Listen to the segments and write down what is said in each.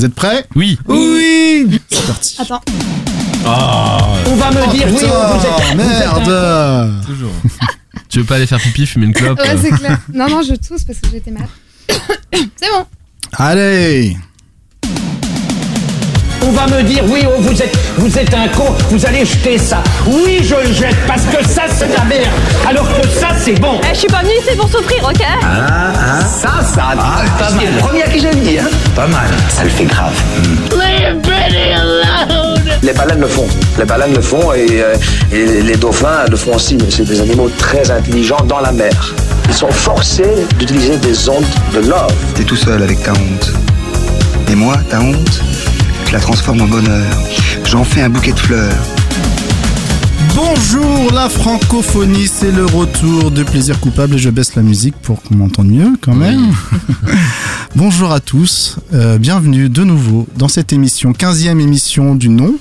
Vous êtes prêts? Oui. Oui C'est parti. Attends. On va me dire oui, Putain, vous êtes, vous êtes un merde Toujours. tu veux pas aller faire pipi, fumer une clope? Ouais, euh, c'est clair. Non, non, je tousse parce que j'étais malade. c'est bon. Allez On va me dire oui, oh, vous êtes, vous êtes un con, vous allez jeter ça. Oui, je le jette parce que ça c'est de la merde, alors que ça c'est bon. Eh, je suis pas venue ici pour souffrir, ok Ça, ça, pas mal. le premier à qui je le dis, hein. Pas mal. Ça le fait grave. Les baleines le font. Les baleines le font et, euh, et les dauphins le font aussi. C'est des animaux très intelligents dans la mer. Ils sont forcés d'utiliser des ondes de love. T'es tout seul avec ta honte. Et moi, ta honte, je la transforme en bonheur. J'en fais un bouquet de fleurs. Bonjour la francophonie, c'est le retour de Plaisir Coupable et je baisse la musique pour qu'on m'entende mieux quand même. Bonjour à tous, euh, bienvenue de nouveau dans cette émission, 15e émission du nom.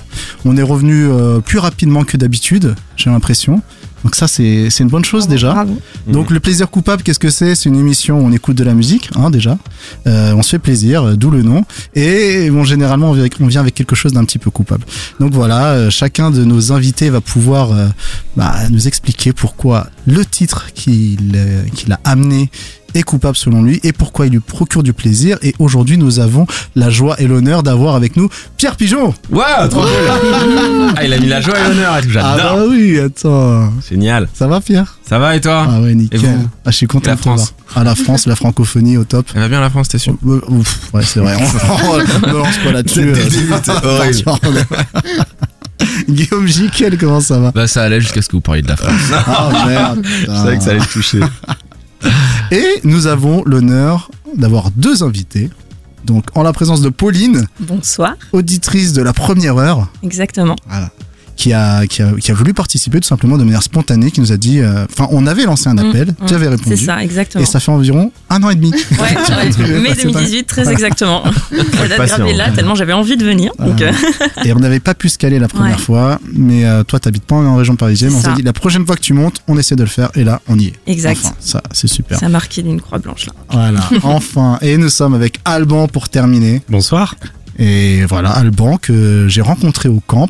On est revenu euh, plus rapidement que d'habitude, j'ai l'impression. Donc ça c'est c'est une bonne chose déjà. Bravo. Donc le plaisir coupable, qu'est-ce que c'est? C'est une émission où on écoute de la musique, hein, déjà. Euh, on se fait plaisir, euh, d'où le nom. Et bon, généralement, on vient, avec, on vient avec quelque chose d'un petit peu coupable. Donc voilà, euh, chacun de nos invités va pouvoir euh, bah, nous expliquer pourquoi le titre qu'il euh, qu'il a amené est coupable selon lui et pourquoi il lui procure du plaisir. Et aujourd'hui, nous avons la joie et l'honneur d'avoir avec nous Pierre Pigeon. Waouh, trop cool Ah, il a mis la joie et l'honneur et tout, Ah j'adore bah oui, attends. Génial. Ça va Pierre? Ça va et toi? Ah ouais, nickel. Et vous? Ah, je suis content La de te voir. France Ah la France, la francophonie au top. Elle va bien la France, t'es sûr? Euh, ouf, ouais, c'est vrai. On ne lance pas là-dessus. euh, horrible. Guillaume Jiquel, comment ça va? Bah ça allait jusqu'à ce que vous parliez de la France. Ah merde. Je savais que ça allait te toucher. Et nous avons l'honneur d'avoir deux invités. Donc, en la présence de Pauline, Bonsoir, auditrice de la première heure, exactement. Qui a, qui a, qui a voulu participer tout simplement de manière spontanée, qui nous a dit. euh, Enfin, on avait lancé un appel, Mm, tu mm, avais répondu. C'est ça, exactement. Et ça fait environ un an et demi. Ouais, ouais, mai 2018, très exactement. La date gravée là, tellement j'avais envie de venir. Donc, euh, Et on n'avait pas pu se caler la première Ouais. fois, mais euh, toi, t'habites pas en région parisienne. On s'est dit, la prochaine fois que tu montes, on essaie de le faire, et là, on y est. exact. Enfin, ça, c'est super. Ça a marqué d'une croix blanche là. Voilà, enfin. Et nous sommes avec Alban pour terminer. Bonsoir, Et voilà, Alban que j'ai rencontré au camp.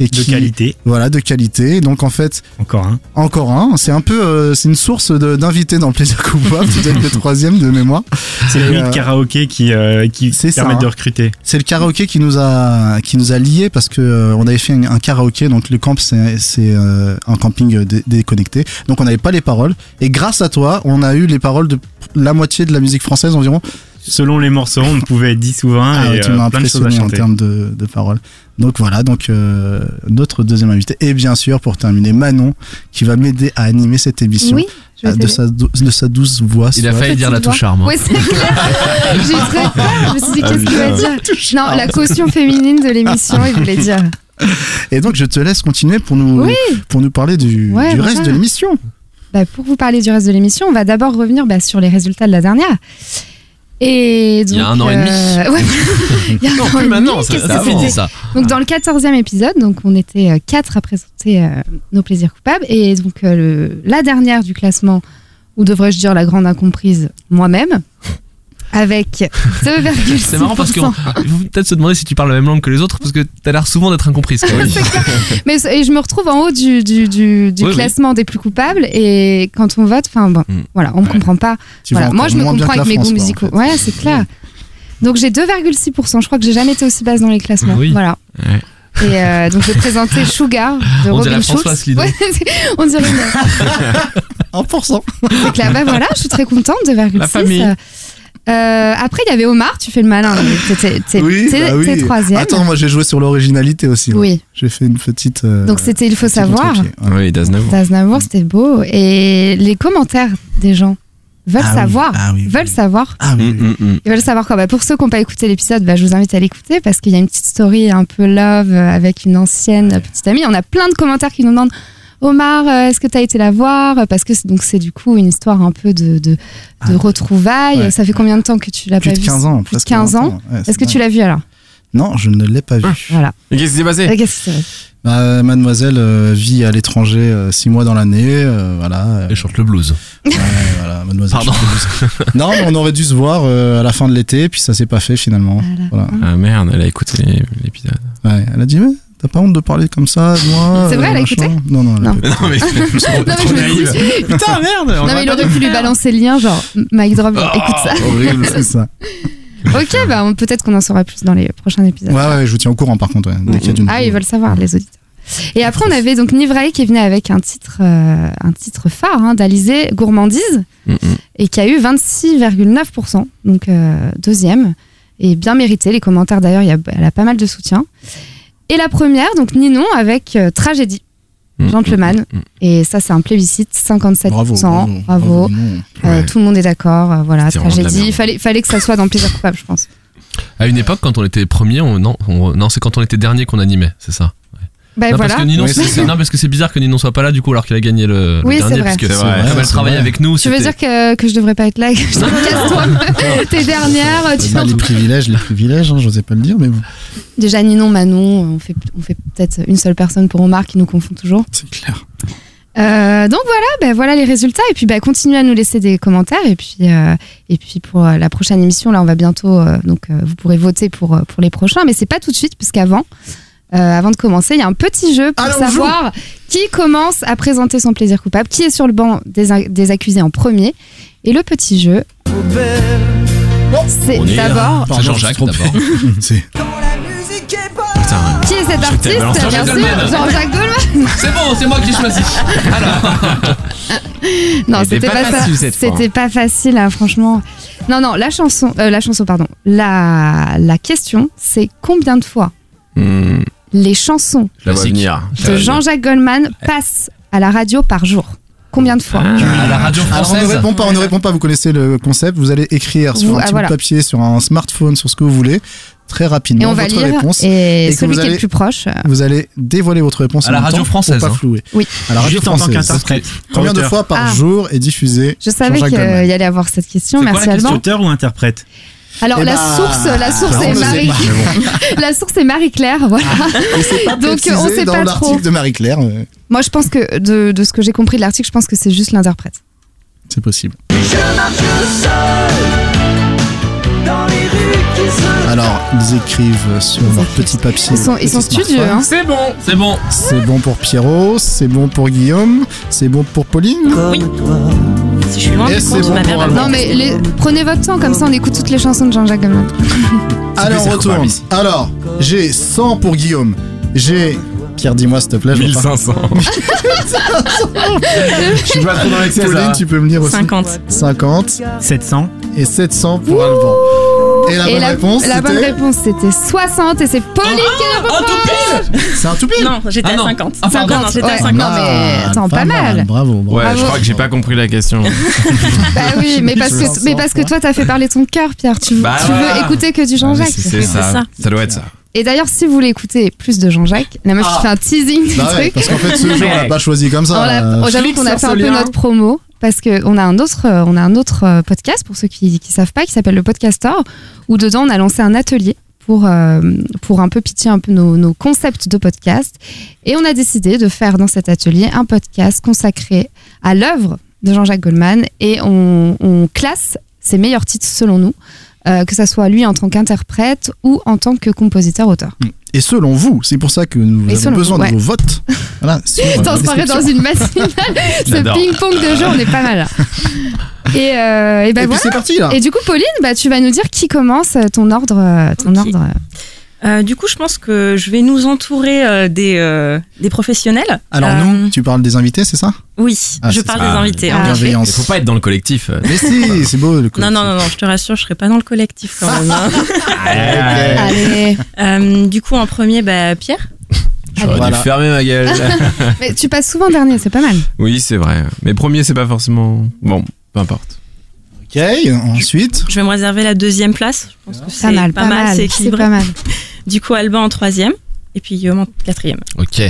Et de qui, qualité, Voilà, de qualité. Donc en fait, encore un. encore un. C'est un peu, euh, c'est une source d'invités dans le plaisir coupable. Peut-être le troisième de mémoire. C'est lui euh, karaoké qui, euh, qui c'est ça, permet hein. de recruter. C'est le karaoké qui nous a qui nous a liés parce que euh, on avait fait un, un karaoké donc le camp c'est c'est un camping dé- déconnecté donc on n'avait pas les paroles et grâce à toi on a eu les paroles de la moitié de la musique française environ Selon les morceaux, on pouvait être 10 ou 20 ah, et tu euh, m'as plein de choses à impressionné en termes de, de paroles donc voilà donc euh, notre deuxième invité et bien sûr pour terminer Manon qui va m'aider à animer cette émission Oui, je euh, de sa dou- de sa douce voix Il a failli dire la touche charme. hein. Ouais, c'est clair. J'ai eu très peur. Je me suis dit, Ah, qu'est-ce qu'il va dire Non, la caution féminine de l'émission, il voulait dire. et donc je te laisse continuer pour nous Oui. pour nous parler du, Ouais, du voilà. reste de l'émission Bah, pour vous parler du reste de l'émission, on va d'abord revenir bah, sur les résultats de la dernière. Et donc, Il y a un an et demi. euh, ouais, il y a un Non, plus maintenant, ça, ça ça. Donc dans le 14e épisode, donc on était euh, quatre à présenter euh, nos plaisirs coupables et donc euh, le, la dernière du classement ou devrais-je dire la grande incomprise moi-même avec 2,6%. C'est marrant parce qu'il faut peut-être se demander si tu parles la même langue que les autres parce que t'as l'air souvent d'être incomprise. Mais et je me retrouve en haut du, du, du, du Oui, oui. classement des plus coupables et quand on vote, enfin bon, Mm. voilà, on me comprend pas. Voilà, moi je me comprends que avec mes goûts en musicaux. fait. Ouais, c'est clair. Donc j'ai 2,6%. Je crois que j'ai jamais été aussi basse dans les classements. Oui. Voilà. Ouais. Et euh, donc je vais présenter Sugar de On Robin Schulz. Ouais, on dirait une- 1%. C'est clair. Bah voilà, je suis très contente, 2,6. Euh, après, il y avait Omar, tu fais le malin. t'es- Oui, bah oui. t'es troisième. Attends, moi j'ai joué sur l'originalité aussi. hein. Oui, J'ai fait une petite. euh, donc c'était Il faut savoir. Ouais. Oui, d'Aznavour. D'Aznavour, c'était beau. Et les commentaires des gens veulent Ah oui, savoir. ah oui, veulent oui. savoir. Ah oui, oui. Ils veulent savoir quoi. Bah, pour ceux qui n'ont pas écouté l'épisode, bah, je vous invite à l'écouter parce qu'il y a une petite story un peu love avec une ancienne petite amie. On a plein de commentaires qui nous demandent Omar, euh, est-ce que tu as été la voir? Parce que c'est- donc c'est du coup une histoire un peu de, de, de Ah, retrouvailles. ouais. Ça fait combien de temps que tu l'as Plus pas de vu 15 ans. Plus de presque 15 20 ans. Ouais, Est-ce que tu l'as vu alors? Non, je ne l'ai pas vu. Voilà. Et qu'est-ce qui s'est passé? Bah, mademoiselle euh, vit à l'étranger euh, six mois dans l'année. euh, voilà. euh, Et chante le blues. ouais, voilà, mademoiselle. Pardon. chante le blues. non, mais on aurait dû se voir euh, à la fin de l'été, puis ça s'est pas fait finalement. Voilà. Voilà. Ah merde, elle a écouté l'épisode. Ouais, elle a dit, mais t'as pas honte de parler comme ça, moi C'est vrai, euh, elle a écouté Non, non, elle a Non. pas Non mais Non, mais je me dis- Putain merde Non, mais il aurait pu lui balancer le lien, genre, Mike Drop, Oh, écoute ça. Horrible, c'est ça. Ok, bah, peut-être qu'on en saura plus dans les prochains épisodes. Ouais, ouais, je vous tiens au courant par contre, ouais, dès qu'il y a du Ah, ils veulent savoir, les auditeurs. Et après, on avait donc Nivrae qui venu avec un titre, euh, un titre phare hein, d'Alizé, Gourmandise, Mm, et qui a eu 26,9%, donc euh, deuxième, et bien mérité. Les commentaires d'ailleurs, il y a- elle a pas mal de soutien. Et la première, donc Ninon avec euh, Tragédie, mm, Gentleman, mm, mm. et ça c'est un plébiscite, 57%. Bravo, bravo. bravo. Euh, Ouais. tout le monde est d'accord, euh, voilà, Tragédie. fallait, fallait que ça soit dans Plaisir coupable, je pense. À une époque, quand on était premier, on, non, on- non c'est quand on était dernier qu'on animait, c'est ça? Bah non, voilà. parce que Ninon, Oui, c'est- non, parce que c'est bizarre que Ninon soit pas là du coup alors qu'il a gagné le, le Oui, c'est dernier, vrai. parce que comme elle travaillait vrai. avec nous, Tu veux dire que, que je devrais pas être là que Je te casse-toi, t'es dernière. Tu Bah, les privilèges, les privilèges, hein, j'osais pas le dire, mais bon, Déjà, Ninon, Manon, on fait, on fait peut-être une seule personne pour Omar qui nous confond toujours. c'est clair. Euh, donc voilà, ben voilà les résultats. Et puis bah, continuez à nous laisser des commentaires. Et puis, euh, et puis pour euh, la prochaine émission, là, on va bientôt. euh, donc euh, vous pourrez voter pour, pour les prochains. Mais c'est pas tout de suite, puisqu'avant. Euh, avant de commencer, il y a un petit jeu pour Allons, savoir qui commence à présenter son plaisir coupable, qui est sur le banc des, accusés en premier. Et le petit jeu, c'est d'abord C'est Jean-Jacques d'abord. qui est cet artiste Bien Jean-Jacques sûr. Jean-Jacques Goldman. C'est bon, c'est moi qui choisis. Alors, Non, C'était pas pas, ça. facile. C'était pas facile, hein, franchement. Non, non, la chanson, euh, la chanson, pardon. La, la question, c'est combien de fois Hmm, les chansons de Jean-Jacques Goldman passent à la radio par jour Combien de fois à la radio Alors on ne française. répond pas, on ne répond pas, vous connaissez le concept, vous allez écrire sur Vous- un ah, petit voilà. bout de papier, sur un smartphone, sur ce que vous voulez, très rapidement, Et on va votre lire. réponse. Et, que celui vous qui est allez- le plus proche. euh, Vous allez dévoiler votre réponse À la même radio temps française, Pour pas hein. flouer. Oui. À la radio Juste en tant française. qu'interprète. Combien de fois par Ah. jour est diffusé Je savais Jean-Jacques qu'il Goldman. y allait avoir cette question. C'est quoi Merci la Alban. Auteur ou interprète? Alors Eh la bah, source, la source est Marie. pas, la source est Marie Claire. Voilà. Pas Donc, on sait dans pas trop. l'article de Marie-Claire. euh, Moi, je pense que de, de ce que j'ai compris de l'article, je pense que c'est juste l'interprète. C'est possible. Alors, ils écrivent sur leur petit papier. Ils sont, ils studieux. Hein. C'est bon, c'est bon. C'est bon pour Pierrot, c'est bon pour Guillaume, c'est bon pour Pauline. Oui. Si je suis loin Et du c'est compte, bon ma mère pour Alban. Non, mais les- prenez votre temps, comme ça on écoute toutes les chansons de Jean-Jacques Goldman. Allez, on retourne. Alors, j'ai 100 pour Guillaume. J'ai. Pierre, dis-moi s'il te plaît. je vois pas. 1500. Je suis pas trop dans l'excès Pauline, tu peux me lire aussi 50. 50 700. et 700 pour Alban. Et la Et bonne la, réponse, la bonne c'était. réponse c'était 60 et c'est Pauline qui est la bonne réponse. C'est un tout pile Non, j'étais Ah à non. 50. Ah, pardon. non, non, j'étais Ouais. à 50. Non, mais attends, pas mal. Bravo, bravo. Ouais, je Bravo. crois que j'ai pas compris la question. Bah oui, mais parce que, mais parce que toi t'as fait parler ton cœur, Pierre. Tu, Bah tu voilà. veux écouter que du Jean-Jacques. C'est ça. ça. Ça doit être ça. Et d'ailleurs, si vous voulez écouter plus de Jean-Jacques, la meuf qui fait un teasing du Bah ouais, truc. parce qu'en fait, ce jeu, on l'a pas choisi comme On ça. l'a- euh, oh, J'avoue qu'on a fait un peu lien. notre promo parce qu'on a un autre, euh, on a un autre euh, podcast pour ceux qui qui savent pas qui s'appelle le Podcaster où dedans on a lancé un atelier pour euh, pour un peu pitcher un peu nos, concepts de podcast et on a décidé de faire dans cet atelier un podcast consacré à l'œuvre de Jean-Jacques Goldman et on, classe ses meilleurs titres selon nous. euh, que ça soit lui en tant qu'interprète ou en tant que compositeur-auteur. Et selon vous, c'est pour ça que nous Et avons besoin vous, de vos votes. Voilà, croirait dans une matinale. Ce ping-pong de jeu, on est pas mal là. Et, euh, et Et puis voilà. c'est parti là. Et du coup, Pauline, bah, tu vas nous dire qui commence ton ordre. Ton ordre. Euh. Du coup, je pense que je vais nous entourer euh, des, euh, des professionnels. Alors Euh, nous, tu parles des invités, c'est ça? Oui, Ah, je parle ça. des invités. Ah. Il faut pas être dans le collectif. Mais si, c'est beau le Non, non, non, non, je te rassure, je serai pas dans le collectif quand même. hein. Allez. Euh, du coup, en premier, bah, Pierre. J'aurais Voilà. dû fermer ma gueule. Mais tu passes souvent dernier, c'est pas mal. oui, c'est vrai. Mais premier, c'est pas forcément. Bon, peu importe. Ok, ensuite. Je vais me réserver la deuxième place. Je pense que Pas c'est mal, pas, mal. c'est C'est équilibré. pas mal. Du coup, Alban en troisième. Et puis Guillaume en quatrième. Ok.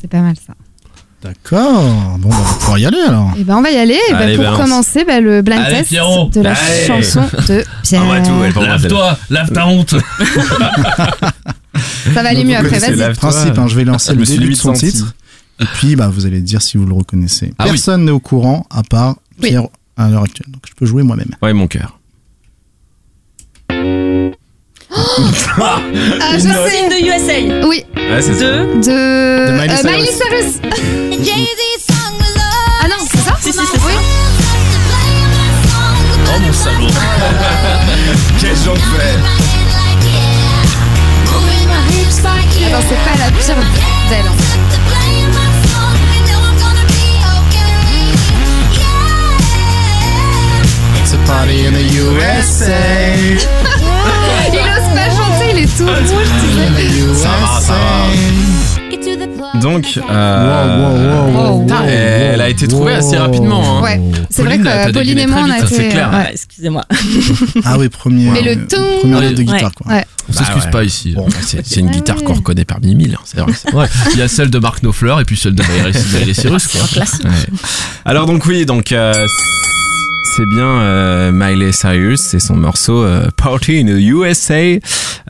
C'est pas mal ça. D'accord. Bon, bah, on va pouvoir y aller alors. Et ben on va y aller. Et ben, Allez, pour balance. commencer, ben, le blind Allez, test Pierrot. de la Allez. chanson de Pierre. Ah ouais, tout, Lave-toi, lave ta honte. Ça va aller mieux après, vas-y. principe, hein, je vais lancer Je le début de son titre. Et puis, bah, vous allez dire si vous le reconnaissez. Ah oui. Personne n'est au courant à part Oui. À l'heure actuelle. Donc, je peux jouer moi-même. Ouais, mon cœur. Ah, je sais. De USA. Oui, Ouais, c'est ça. De. de, De Miley euh, Cyrus. Miley Cyrus. ah non, c'est ça Si, si, c'est ça. Oui. Oh mon salaud. Quel genre de Donc, euh, Wow, wow, wow, wow, Putain, wow, elle a été trouvée wow. assez rapidement. Hein. Ouais, c'est vrai que Pauline et moi, on a été. c'est clair. ouais. Excusez-moi. Ah oui, premier. Mais le euh, ton- Première note de guitare, Ouais. quoi. Ouais. On s'excuse ouais. pas ici. Bon, bah, c'est c'est une Ah guitare qu'on reconnaît parmi mille, hein, c'est vrai. c'est- Ouais. Il y a celle de Mark Knopfler et puis celle de Miley Cyrus. quoi. Ouais. Alors donc oui, donc euh, c'est bien euh, Miley Cyrus, c'est son morceau euh, Party in the USA,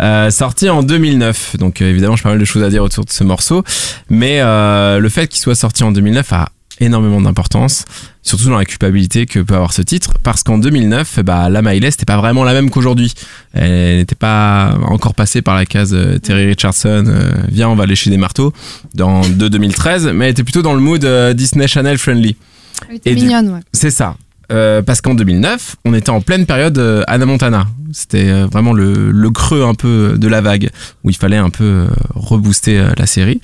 euh, sorti en 2009. Donc euh, évidemment, j'ai pas mal de choses à dire autour de ce morceau, mais euh, le fait qu'il soit sorti en 2009 a énormément d'importance, surtout dans la culpabilité que peut avoir ce titre, parce qu'en 2009, bah, la Miley, c'était pas vraiment la même qu'aujourd'hui. Elle n'était pas encore passée par la case euh, Terry Richardson, euh, viens, on va lécher des marteaux, dans, de 2013, mais elle était plutôt dans le mood euh, Disney Channel friendly. Elle était du- mignonne, ouais. C'est ça. Euh, parce qu'en 2009, on était en pleine période euh, Anna Montana. C'était euh, vraiment le, le creux un peu de la vague où il fallait un peu euh, rebooster la série.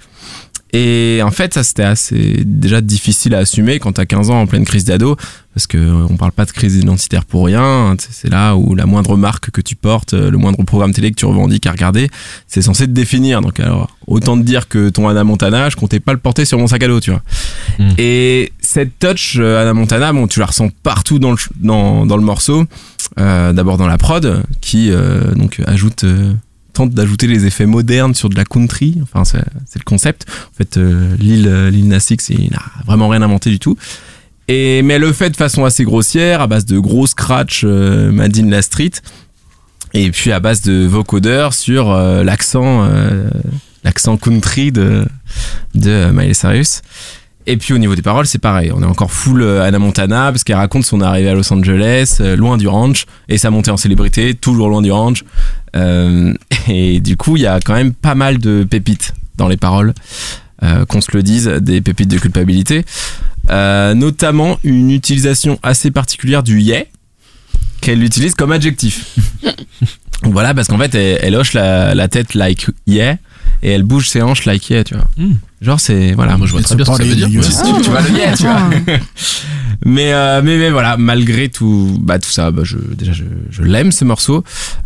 Et en fait, ça c'était assez déjà difficile à assumer quand t'as 15 ans en pleine crise d'ado, parce que euh, on parle pas de crise identitaire pour rien. Sais, C'est là où la moindre marque que tu portes, euh, le moindre programme télé que tu revendiques à regarder, c'est censé te définir. Donc alors, autant te dire que ton Anna Montana, je comptais pas le porter sur mon sac à dos, tu vois. Mm. Et cette touch euh, Anna Montana, bon, tu la ressens partout dans le dans, dans le morceau. Euh, D'abord dans la prod, qui euh, donc ajoute euh, tente d'ajouter les effets modernes sur de la country. Enfin, c'est le concept. En fait, euh, Lil, euh, X, il n'a vraiment rien inventé du tout. Et, mais elle le fait de façon assez grossière, à base de gros scratch euh, la street. Et puis à base de vocodeurs sur euh, l'accent euh, l'accent country de, de Miley. Et puis au niveau des paroles, c'est pareil. On est encore full euh, Anna Montana parce qu'elle raconte son arrivée à Los Angeles, euh, loin du ranch, et sa montée en célébrité, toujours loin du ranch. Euh, et du coup, il y a quand même pas mal de pépites dans les paroles, euh, qu'on se le dise, des pépites de culpabilité. Euh, notamment une utilisation assez particulière du yeah qu'elle utilise comme adjectif. Voilà, parce qu'en fait, elle, elle hoche la, la tête like yeah et elle bouge ses hanches like yeah, tu vois. Hmm. Genre, c'est. Voilà. Moi je vois très bien ce que ça veut dire. USA. Tu vois le yeah, tu vois. Ah. Mais, euh, mais, mais voilà, malgré tout, bah, tout ça, bah, je, déjà, je, je l'aime ce morceau.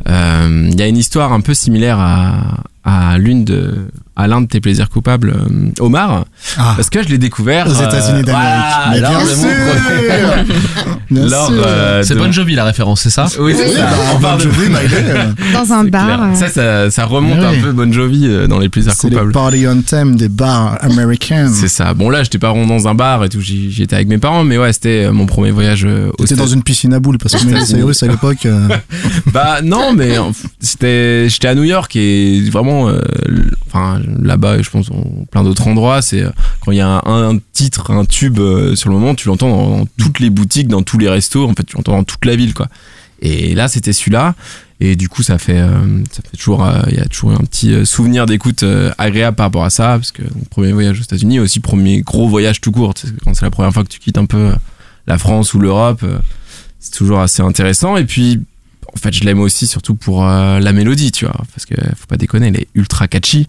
Euh, Il y a une histoire un peu similaire à, à l'une de, à l'un de tes plaisirs coupables, euh, Omar, Ah, parce que je l'ai découvert aux États-Unis d'Amérique. voilà, bien sûr Bien lors, sûr euh, C'est de- Bon Jovi la référence, c'est ça Oui, c'est Oui, ça. bah, On Bon parle de- Jovi, euh, Dans un C'est bar. euh, Ça, ça, ça remonte oui. un peu Bon Jovi euh, dans les plaisirs C'est les coupables. party on thème des bars américains. C'est ça. Bon là, j'étais pas rond dans un bar et tout. j'y j'y étais avec mes parents, mais ouais, c'était euh, mon premier voyage euh, au C'était dans une piscine à boules parce que Miley Cyrus à l'époque. euh, Bah non, mais euh, c'était, j'étais à New York et vraiment, euh, enfin là-bas, je pense, en plein d'autres endroits, c'est euh, quand il y a un, titre, un tube euh, sur le moment, tu l'entends dans, toutes les boutiques, dans tous les restos, en fait, tu l'entends dans toute la ville, quoi. Et là, c'était celui-là. Et du coup, ça fait, ça fait toujours, il y a toujours un petit souvenir d'écoute agréable par rapport à ça, parce que premier voyage aux États-Unis, aussi premier gros voyage tout court. Quand c'est la première fois que tu quittes un peu la France ou l'Europe, c'est toujours assez intéressant. Et puis, en fait, je l'aime aussi surtout pour euh, la mélodie, tu vois, parce que faut pas déconner, elle est ultra catchy.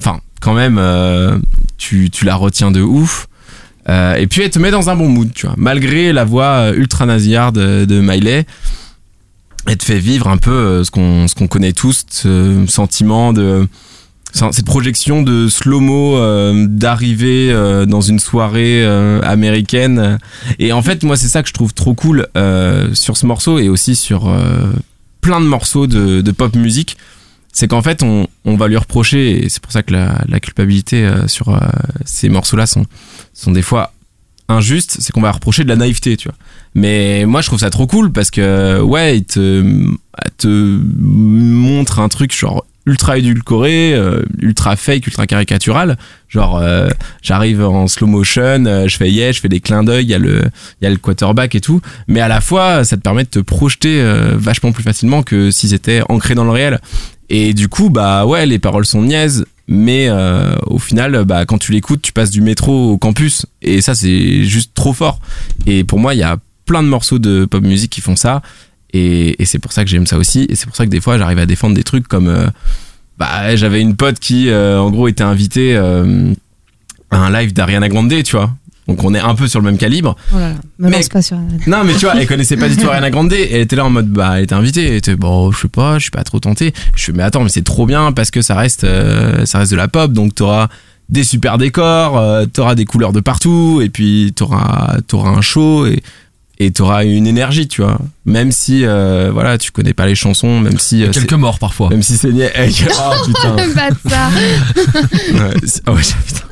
Enfin, quand même, euh, tu, tu la retiens de ouf. Euh, et puis, elle te met dans un bon mood, tu vois. Malgré la voix ultra nasillarde de, de Miley, elle te fait vivre un peu ce qu'on ce qu'on connaît tous, ce sentiment de cette projection de slow-mo euh, d'arriver euh, dans une soirée euh, américaine et en fait moi c'est ça que je trouve trop cool euh, sur ce morceau et aussi sur plein de morceaux de, pop musique c'est qu'en fait on, va lui reprocher, et c'est pour ça que la, culpabilité sur ces morceaux-là sont, sont des fois injustes, c'est qu'on va reprocher de la naïveté, tu vois. Mais moi, je trouve ça trop cool parce que, ouais, il te, elle te montre un truc genre ultra édulcoré, euh, ultra fake, ultra caricatural. Genre, euh, j'arrive en slow motion, euh, je fais yeah, je fais des clins d'œil, il y a le, y a le quarterback et tout. Mais à la fois, ça te permet de te projeter euh, vachement plus facilement que si c'était ancré dans le réel. Et du coup, bah ouais, les paroles sont niaises, mais euh, au final, bah quand tu l'écoutes, tu passes du métro au campus, et ça c'est juste trop fort. Et pour moi, il y a plein de morceaux de pop music qui font ça, et, et c'est pour ça que j'aime ça aussi, et c'est pour ça que des fois, j'arrive à défendre des trucs comme, euh, bah j'avais une pote qui, euh, en gros, était invitée euh, à un live d'Ariana Grande, tu vois. Donc on est un peu sur le même calibre. Oh là là, me Mais- pas sur Non, mais tu vois, elle connaissait pas du tout Ariana Grande. Et elle était là en mode, bah, elle était invitée. Elle était, bon, je sais pas, je suis pas trop tenté. Je fais, mais attends, mais c'est trop bien parce que ça reste, euh, ça reste de la pop. Donc t'auras des super décors, euh, t'auras des couleurs de partout. Et puis t'auras, t'auras un show et, et t'auras une énergie, tu vois. Même si, euh, voilà, tu connais pas les chansons, même si. euh, Quelques morts parfois. Même si c'est niais. Eh, oh, putain. Le bâtard. Ouais, c'est- ah ouais, putain.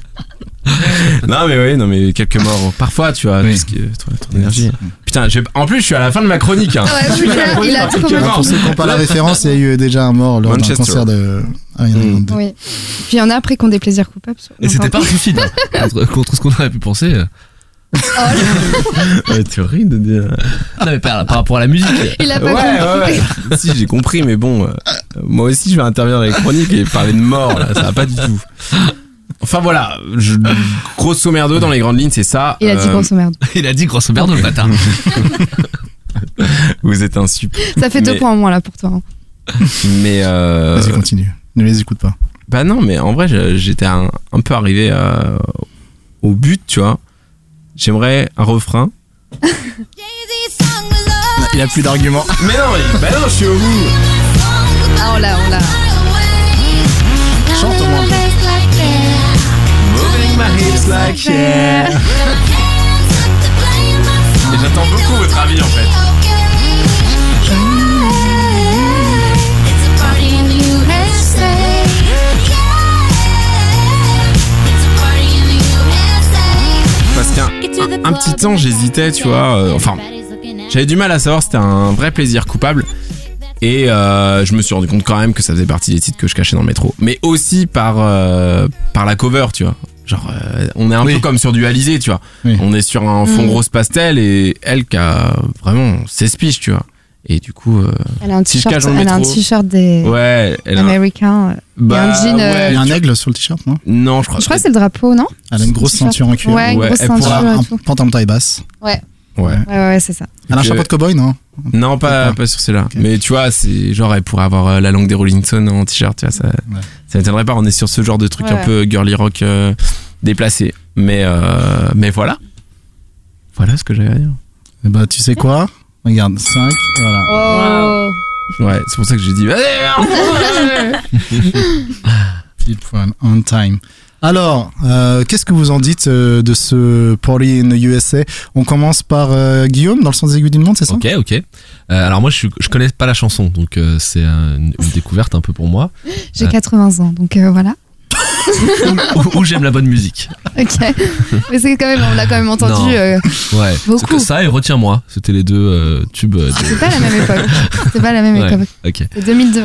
non mais oui, non mais quelques morts parfois, tu vois, Oui. parce que ton, ton énergie. Putain, je- en plus je suis à la fin de ma chronique. Hein. Ouais, Je suis à la putain, chronique il a trop. Pour ceux qui n'ont pas la référence, il y a eu déjà un mort lors d'un concert de Ariana Mm. Grande. Oui. Puis il y en a après qui ont des plaisirs coupables. Et c'était pas hein. contre, contre ce qu'on aurait pu penser. Ouais, c'est horrible de dire. Non, mais par, par rapport à la musique. Il a Ouais, pas ouais, compris. ouais. si j'ai compris, mais bon, euh, moi aussi je vais intervenir dans les chroniques et parler de mort, là, ça va pas du tout. Enfin voilà, je, grosso merdo dans les grandes lignes, c'est ça. Il a dit Euh, grosso merde. Il a dit grosso merde le bâtard. Vous êtes un sup. Ça fait deux Mais- points en moins là pour toi. hein. Mais euh, Vas-y, continue. Ne les écoute pas. Bah non, mais en vrai, j'étais un, un peu arrivé euh, au but, tu vois. J'aimerais un refrain. Il a plus d'arguments. Mais non, mais, bah non, je suis au bout. Ah on l'a, on l'a. Chante au moins. Moving my hips like yeah. Et j'attends beaucoup votre avis en fait. Un, petit temps, j'hésitais, tu vois. euh, enfin, j'avais du mal à savoir si c'était un vrai plaisir coupable. Et euh, je me suis rendu compte quand même que ça faisait partie des titres que je cachais dans le métro. Mais aussi par, euh, par la cover, tu vois. Genre, euh, on est un Oui. peu comme sur du Alizé, tu vois. Oui. On est sur un fond Mm. rose pastel et elle qui a vraiment 16 piges, tu vois. Et du coup, euh, Elle a un t-shirt, elle a un des ouais, elle un- américains. euh. bah, un jean, euh, Il y a un aigle sur le t-shirt, non? Non, je crois. Je crois que c'est le drapeau, non? Elle a une grosse ceinture en cuir. Ouais, une Ouais, grosse elle Pour ceinture un, et un pantalon taille basse. Ouais. Ouais, ouais, ouais, c'est ça. Elle a un chapeau de cowboy, non? Non, pas, pas. sur celle-là. Mais tu vois, c'est genre, elle pourrait avoir euh, la langue des Rolling Stones en t-shirt, tu vois, ça, ça m'étonnerait pas. On est sur ce genre de truc Ouais, un peu girly rock euh, déplacé. Mais, euh, mais voilà. Voilà ce que j'avais à dire. Eh bah, tu sais quoi? Regarde, 5, voilà. Oh. Ouais, c'est pour ça que j'ai dit, vas-y, Pile poil, on time. Alors, euh, qu'est-ce que vous en dites euh, de ce Party in the USA On commence par euh, Guillaume, dans le sens des aiguilles d'une montre, c'est ça? Ok, ok. Euh, alors moi, je, je connais pas la chanson, donc euh, c'est un- une, une découverte un peu pour moi. J'ai Ouais. 80 ans, donc euh, voilà. Où j'aime la bonne musique. Ok. Mais c'est quand même, on l'a quand même entendu. Euh, Ouais. Beaucoup. Ça et Retiens-moi. C'était les deux euh, tubes. euh, de- c'est pas la même époque. C'est pas la même Ouais, époque. ok. C'est 2002.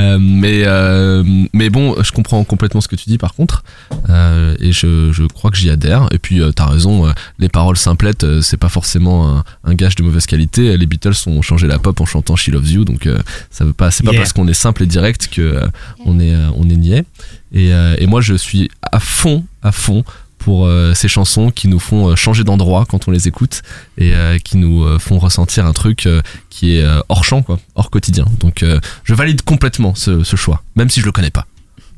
Euh, mais euh, mais bon, je comprends complètement ce que tu dis par contre, euh, et je, je crois que j'y adhère. Et puis t'as raison, les paroles simplettes, c'est pas forcément un, un gage de mauvaise qualité. Les Beatles ont changé la pop en chantant She Loves You, donc ça veut pas, c'est pas Yeah. parce qu'on est simple et direct que on est on est niais. Et, et moi je suis à fond à fond pour euh, ces chansons qui nous font euh, changer d'endroit quand on les écoute et euh, qui nous euh, font ressentir un truc euh, qui est euh, hors champ, quoi, hors quotidien. Donc euh, je valide complètement ce, ce choix, même si je le connais pas.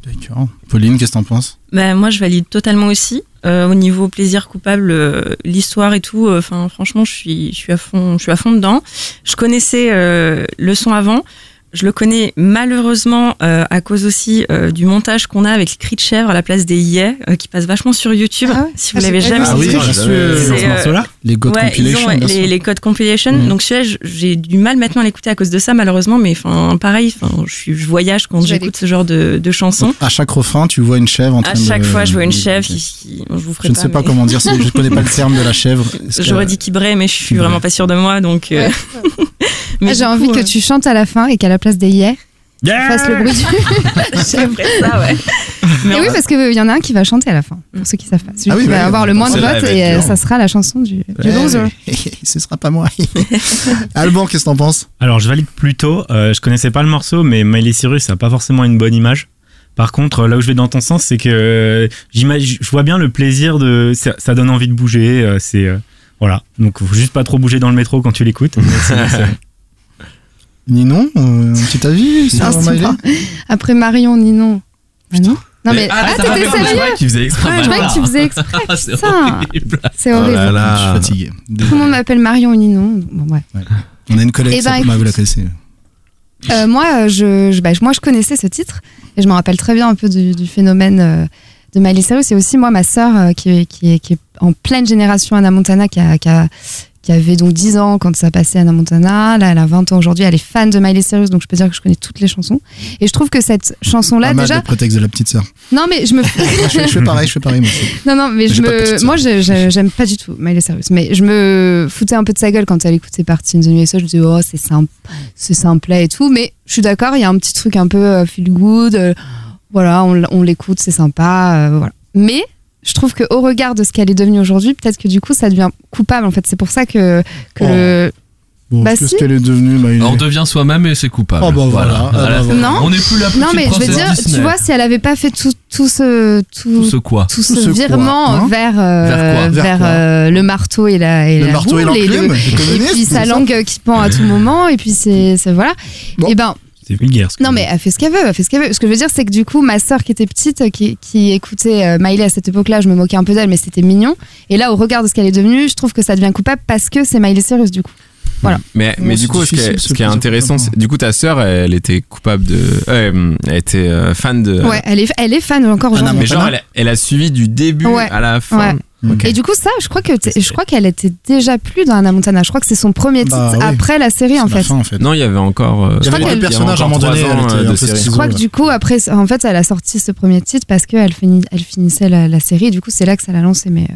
D'accord. Pauline, qu'est-ce que t'en penses? Bah, moi, je valide totalement aussi. Euh, au niveau plaisir coupable, euh, l'histoire et tout, euh, enfin, franchement, je suis, je suis à fond, je suis à fond dedans. Je connaissais euh, le son avant. Je le connais malheureusement euh, à cause aussi euh, du montage qu'on a avec les cris de chèvre à la place des yeah euh, qui passe vachement sur YouTube. Ah ouais Si vous Ah, l'avez jamais vu. Ah oui, vu. ce euh, morceau-là Les God ouais, ils Compilation, ont les, les codes compilation. Mhm. Donc celui-là, j'ai du mal maintenant à l'écouter à cause de ça malheureusement, mais enfin pareil, enfin je, voyage quand j'écoute ce genre de, de chansons. Donc, à chaque refrain, tu vois une chèvre en train À de- chaque fois, je vois une chèvre qui, qui- je vous ferai Je ne sais pas mais- comment dire, je connais pas le terme de la chèvre. J'aurais dit qui braie, mais je suis vraiment pas sûre de moi, donc. euh, mais Ah, J'ai envie que euh, tu chantes à la fin et qu'à la place des hier, tu fasses le bruit du. j'aimerais ça, ouais. Mais Et oui, parce qu'il y en a un qui va chanter à la fin, pour ceux qui savent pas. Celui Ah oui, qui bah va oui, avoir le moins de votes et euh, ça sera la chanson du, du Ouais. loser. Ce sera pas moi. Alban, qu'est-ce que t'en penses? Alors, je valide plutôt. Euh, je connaissais pas le morceau, mais Miley Cyrus, ça n'a pas forcément une bonne image. Par contre, là où je vais dans ton sens, c'est que euh, j'imagine, je vois bien le plaisir de. Ça, ça donne envie de bouger. euh, c'est euh, voilà. Donc, faut juste pas trop bouger dans le métro quand tu l'écoutes. Mais c'est- Ninon, euh, un petit avis sur Non, c'est Miley Après Marion, Ninon. Ah non Non mais ah, ah, ça t'étais je sérieux qu'il faisait exprès. Je croyais que tu faisais exprès. c'est Putain, horrible. c'est Oh horrible. là là. Je suis fatigué. Tout le monde m'appelle Marion ou Ninon. Bon, ouais. On a une collègue, Eh qui s'appelle- ben, vous la connaissez. Euh, moi, je, je- bah, moi, je connaissais ce titre et je me rappelle très bien un peu du, du phénomène euh, de Miley Cyrus. Et aussi, moi, ma sœur, euh, qui, est- qui, est, qui est en pleine génération Anna Montana, qui, a, qui, a- qui avait donc 10 ans quand ça passait Anna Montana. Là, elle a 20 ans aujourd'hui. Elle est fan de Miley Cyrus, donc je peux dire que je connais toutes les chansons. Et je trouve que cette chanson-là, déjà. le prétexte de la petite sœur. Non, mais je me. je, fais, je fais pareil, je fais pareil moi aussi. Non, non, mais je me. Moi, j'aime pas du tout Miley Cyrus. Mais je me foutais un peu de sa gueule quand elle écoutait Party in the USA. Je disais, oh, c'est simple, c'est simplet et tout. Mais je suis d'accord, il y a un petit truc un peu euh, feel good. euh, voilà, on, l'écoute, c'est sympa. euh, voilà. Mais je trouve que au regard de ce qu'elle est devenue aujourd'hui, peut-être que du coup, ça devient coupable. En fait, c'est pour ça que. que Oh. le- Bon, Bah qu'est-ce si. qu'elle est devenue Miley On devient soi-même et c'est coupable. Oh, bah voilà. Ah, bah voilà. Non. On n'est plus la petite Non, mais je veux dire, Disney. tu vois, si elle avait pas fait tout, tout ce. Tout, tout ce quoi tout ce Tout ce quoi, virement hein vers, euh, Vers quoi Vers quoi euh, le marteau et la, et Le la marteau et roule, le- et puis sa langue qui pend à tout moment et puis c'est c'est- voilà Bon. et ben c'est vulgaire. ce que non je mais elle fait ce qu'elle veut elle fait ce qu'elle veut ce que je veux dire c'est que du coup ma sœur qui était petite qui, qui écoutait euh, Miley à cette époque-là je me moquais un peu d'elle mais c'était mignon et là au regard de ce qu'elle est devenue je trouve que ça devient coupable parce que c'est Miley Cyrus du coup Voilà. Mais, Bon, mais c'est du coup, ce qui est, ce ce qui est plaisir intéressant, c'est- du coup, ta sœur, elle était coupable de. euh, elle était euh, fan de. ouais elle est elle est fan encore Anna aujourd'hui Mais genre, elle, a- elle a suivi du début Ouais. à la fin. Ouais. Et du coup ça je crois que je crois qu'elle était déjà plus dans Anna Montana je crois que c'est son premier titre Bah oui. après la série en fait fin, en fait. Non, il y avait encore. euh, y crois avait qu'elle- deux personnages à un moment donné, euh. Je crois que ouais. du coup, après, en fait, elle a sorti ce premier titre parce qu'elle finit, elle finissait la, la série. Et du coup, c'est là que ça l'a lancé. Mais euh,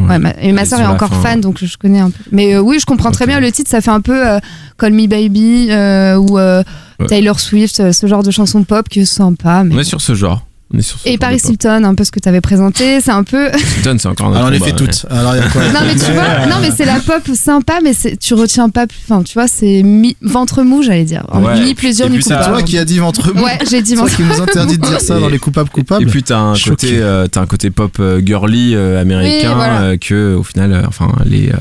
Ouais. ouais, ma, et ma sur est encore fin, fan, donc je connais un peu. Mais euh, oui, je comprends très bien le titre. Ça fait un peu euh, Call Me Baby euh, ou euh, Ouais. Taylor Swift, euh, ce genre de chanson pop qui est sympa. Mais... On est sur ce genre. On est sur ce Et Paris. Hilton, un peu ce que tu avais présenté, c'est un peu. Hilton, c'est encore un Alors, on les fait toutes. Alors, il y a quoi non mais tu vois, non mais c'est la pop sympa, mais c'est- tu retiens pas. plus- Enfin, tu vois, c'est mi- ventre mou, j'allais dire. Ouais. Ni plaisir Et ni coupable. Toi qui as dit ventre mou. Ouais, j'ai dit C'est ventre. toi qui nous interdit de dire ça Et- dans les coupables Et coupables. puis t'as un Choqué. côté, euh, t'as un côté pop euh, girly euh, américain Oui, voilà. euh, que au final, euh, enfin les euh,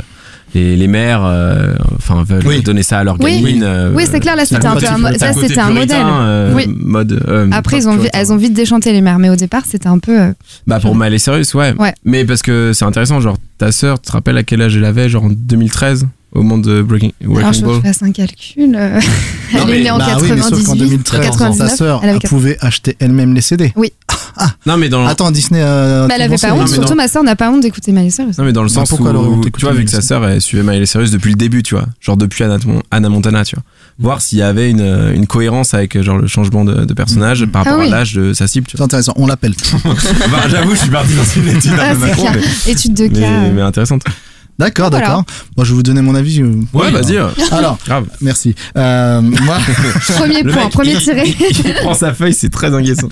les, les mères, euh, enfin veulent Oui. donner ça à leurs Oui. gamines. euh, Oui, c'est clair, là, c'était un peu un ça, c'était modèle. euh, Oui. Mode. euh, Après, pop ils ont, vi- puritain. elles ont vite déchanté les mères, mais au départ, c'était un peu. euh, Bah pour Miley Cyrus, ouais. Ouais. Mais parce que c'est intéressant, genre ta sœur, tu te rappelles à quel âge elle avait, genre en 2013 au moment de Breaking Alors, Wrecking je Ball. je fasse un calcul. euh, Non, elle est mais- née en Bah oui, 98. 2013, 99, ta sœur elle avait pouvait acheter elle-même les CD. Non mais dans le, Attends, Disney. euh, Mais elle avait pas honte, surtout ma soeur n'a pas honte d'écouter Miley Cyrus. non mais dans le Bah, sens pourquoi elle aurait où honte tu vois vu que sa sœur elle suivait Miley Cyrus depuis le début, tu vois, genre depuis Anna, Anna Montana, tu vois. Voir s'il y avait une, une cohérence avec genre le changement de, de personnage par rapport Ah oui. à l'âge de sa cible, tu C'est intéressant, on l'appelle. Bah, J'avoue, je suis parti dans une étude Ah, un peu c'est macro, clair. mais, Étude de cas. euh. mais intéressante. D'accord, Voilà. d'accord. Moi, je vais vous donner mon avis. Ouais, vas-y. Alors, Grave. merci. Euh, moi, Premier point, mec, premier il- tiré. Il prend sa feuille, c'est très inquiétant.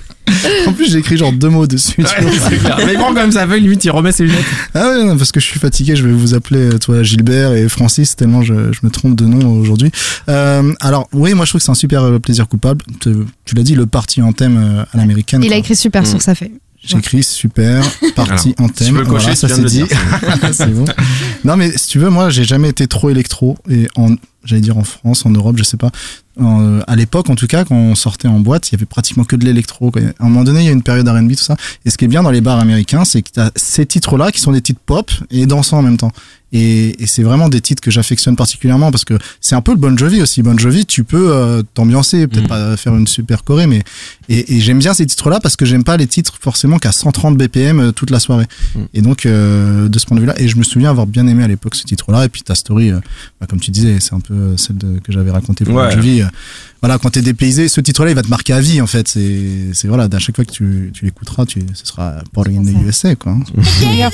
en plus, j'ai écrit genre deux mots dessus. tu vois. c'est clair. Mais il prend quand même sa feuille, limite, il remet ses lunettes. Ah ouais, non, parce que je suis fatigué, je vais vous appeler, euh, toi, Gilbert et Francis, tellement je, je me trompe de nom aujourd'hui. Euh, alors, oui, moi, je trouve que c'est un super euh, plaisir coupable. Tu, tu l'as dit, le parti en thème à l'américaine. Il a écrit super Mm. sur sa feuille. J'ai écrit super, parti en thème. tu peux cocher, Voilà, ça c'est dit. c'est bon. Non, mais si tu veux, moi, j'ai jamais été trop électro et en, j'allais dire en France, en Europe, je sais pas. En- à l'époque, en tout cas, quand on sortait en boîte, il y avait pratiquement que de l'électro. À un moment donné, il y a une période R&B, tout ça. Et ce qui est bien dans les bars américains, c'est que tu as ces titres-là qui sont des titres pop et dansants en même temps. Et, et c'est vraiment des titres que j'affectionne particulièrement parce que c'est un peu le Bon Jovi aussi. Bon Jovi, tu peux euh, t'ambiancer, peut-être Mm. pas faire une super choré, mais et, et j'aime bien ces titres-là parce que j'aime pas les titres forcément qu'à 130 BPM euh, toute la soirée. Mm. Et donc euh, de ce point de vue-là, et je me souviens avoir bien aimé à l'époque ce titre-là. Et puis ta story, euh, bah, comme tu disais, c'est un peu celle de- que j'avais racontée pour Ouais. Bon Jovi. euh, voilà, quand t'es dépaysé, ce titre-là, il va te marquer à vie en fait. C'est, c'est voilà, à chaque fois que tu, tu l'écouteras, tu, ce sera Born in the USA quoi. hein.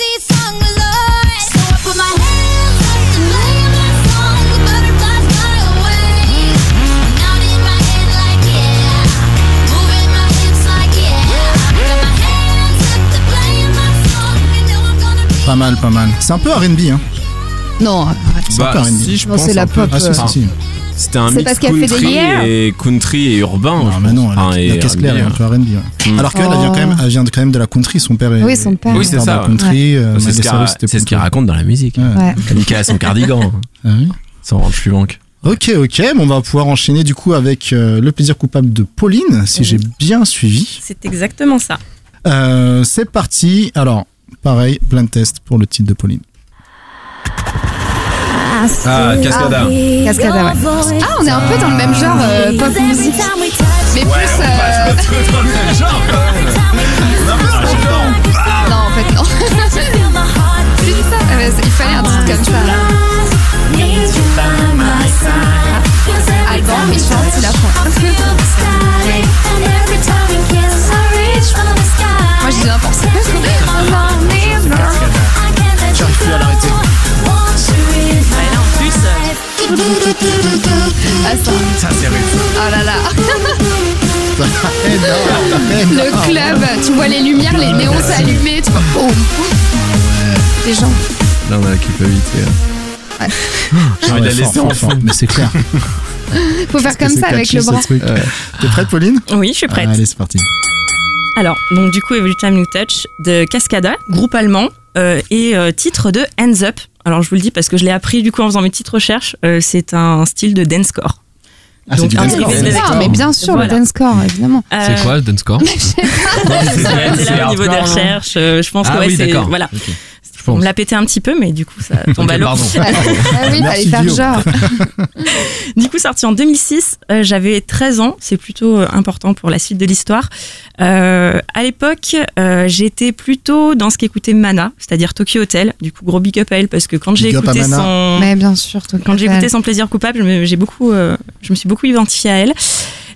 Pas mal, pas mal. C'est un peu R&B hein. Non, arrête. C'est un peu Bah, R&B. si, je Non, pense. c'est la pop, Ah si, euh. si, si. C'était un C'est mix parce qu'elle fait des country et country et urbain. Non, mais non, Enfin, la, et la caisse claire est un peu R&B. ouais. Mm. Alors qu'elle, elle vient Oh. quand même, elle vient de- quand même de la country. Son père est. Oui, son père. Oui, c'est ça, ouais. country. euh, C'est ce qu'elle raconte dans la musique. Ouais. Ouais. Nickel à son cardigan. Ah oui. Sans rendre plus manque. Ok, ok, bon, on va pouvoir enchaîner du coup avec euh, le plaisir coupable de Pauline, si j'ai bien suivi. C'est exactement ça. Euh, c'est parti. Alors, pareil, blind test pour le titre de Pauline. Ah, Cascada. Cascada, ouais. Ah, on est un peu dans le même genre euh, pop musique. Mais plus. euh, Non, en fait, non. Plus ça. euh, il fallait un titre comme ça. Vois les lumières, les néons s'allumer, tu vois. boum. Les gens. Là, on a la culpabilité. Ouais. J'ai envie de la laisser en fond. Mais c'est clair. Faut faire comme ça avec le bras. T'es prête, Pauline oui, je suis prête. Allez, c'est parti. Alors, donc du coup, Every Time You Touch de Cascada, groupe allemand, euh, et euh, titre de Hands Up. Alors, je vous le dis parce que je l'ai appris du coup en faisant mes petites recherches. euh, c'est un style de danceur. Ah, c'est du Ah, mais bien sûr, Voilà. le dance-core, évidemment. Euh, C'est quoi, Danscore C'est là au niveau des recherches. euh, je pense que Ah ouais, oui, c'est d'accord. voilà. Je On me l'a pété un petit peu, mais du coup, ça tombe à l'eau. pardon. Ah oui, Merci, faire genre. Du coup, sorti en 2006, euh, j'avais 13 ans. C'est plutôt euh, important pour la suite de l'histoire. Euh, à l'époque, euh, j'étais plutôt dans ce qu'écoutait Mana, c'est-à-dire Tokyo Hotel. Du coup, gros big up à elle parce que quand j'ai écouté son, Mais bien sûr, Tokyo quand j'ai Hotel. écouté son plaisir coupable, j'ai beaucoup, euh, je me suis beaucoup identifiée à elle.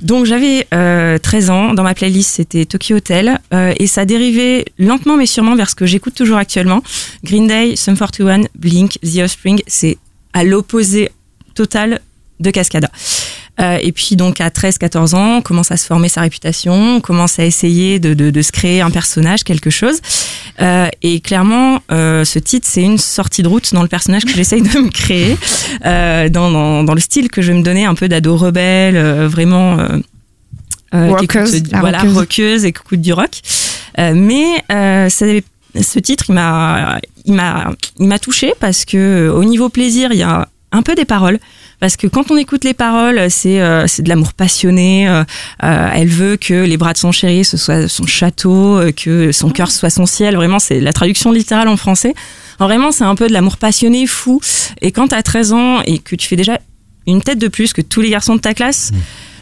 Donc j'avais euh, 13 ans, dans ma playlist c'était Tokyo Hotel, euh, et ça dérivait lentement mais sûrement vers ce que j'écoute toujours actuellement. Green Day, Sum 41, Blink, The Offspring, c'est à l'opposé total de Cascada. Euh, et puis donc à 13-14 ans, on commence à se former sa réputation, on commence à essayer de, de, de se créer un personnage, quelque chose. Euh, et clairement, euh, ce titre, c'est une sortie de route dans le personnage que j'essaye de me créer, euh, dans, dans, dans le style que je vais me donner, un peu d'ado rebelle, euh, vraiment... Euh, euh, écoute- voilà, rockeuse. rockeuse et écoute du rock. Euh, mais euh, ce titre, il m'a, il m'a, il m'a touché parce que au niveau plaisir, il y a un peu des paroles. Parce que quand on écoute les paroles, c'est euh, c'est de l'amour passionné. euh, euh, elle veut que les bras de son chéri ce soit son château, euh, que son cœur soit son ciel. Vraiment, c'est la traduction littérale en français. Alors, vraiment, c'est un peu de l'amour passionné, fou. Et quand t'as 13 ans et que tu fais déjà une tête de plus que tous les garçons de ta classe.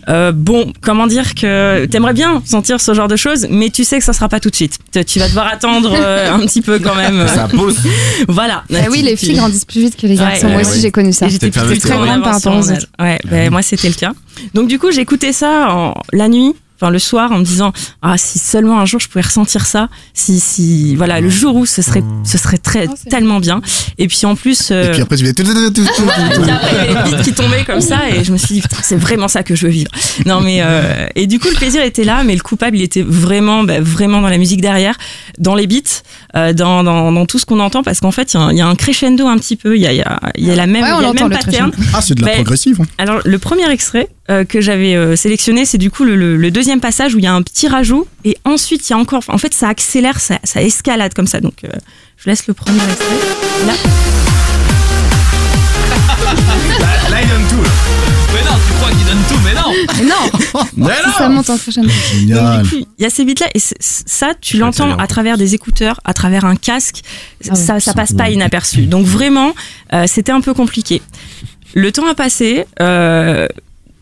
Euh, bon, comment dire que t'aimerais bien sentir ce genre de choses, mais tu sais que ça sera pas tout de suite. Tu- Tu vas devoir attendre euh, un petit peu quand même. Ça pose. Voilà. Ah oui, les filles grandissent plus vite que les garçons. Ouais, Moi aussi, j'ai connu ça. Et j'étais fameux très en grande par rapport aux autres. Ouais, ben, moi c'était le cas. Donc du coup, j'écoutais ça en, la nuit, enfin le soir, en me disant ah si seulement un jour je pouvais ressentir ça, si si voilà le jour où ce serait ce serait très Oh, c'est tellement bien. Et puis en plus. Et euh, puis après, tu et puis après, il y avait les beats qui tombaient comme ça et je me suis dit, c'est vraiment ça que je veux vivre. Non, mais, euh, et du coup, le plaisir était là, mais le coupable, il était vraiment, bah, vraiment dans la musique derrière, dans les beats, euh, dans, dans, dans tout ce qu'on entend, parce qu'en fait, il y a un- il y, a un crescendo un petit peu, il y a, il y a, il y a la même, Ouais, on il y a le l'entend, même le pattern. Ah, c'est de la Mais- progressive. hein. Alors, le premier extrait que j'avais sélectionné, c'est du coup le, le- le deuxième passage où il y a un petit rajout, et ensuite, il y a encore, en fait, ça accélère, ça, ça escalade comme ça. Donc, euh, je laisse le premier extrait. Là. Là, il donne tout. là. Mais non, tu crois qu'il donne tout, mais non Mais non Mais non Ça monte en Génial. il y a ces beats là et ça tu l'entends à travers des écouteurs, à travers un casque, Ah ouais. ça ça passe pas inaperçu. Donc vraiment euh, c'était un peu compliqué. Le temps a passé, euh,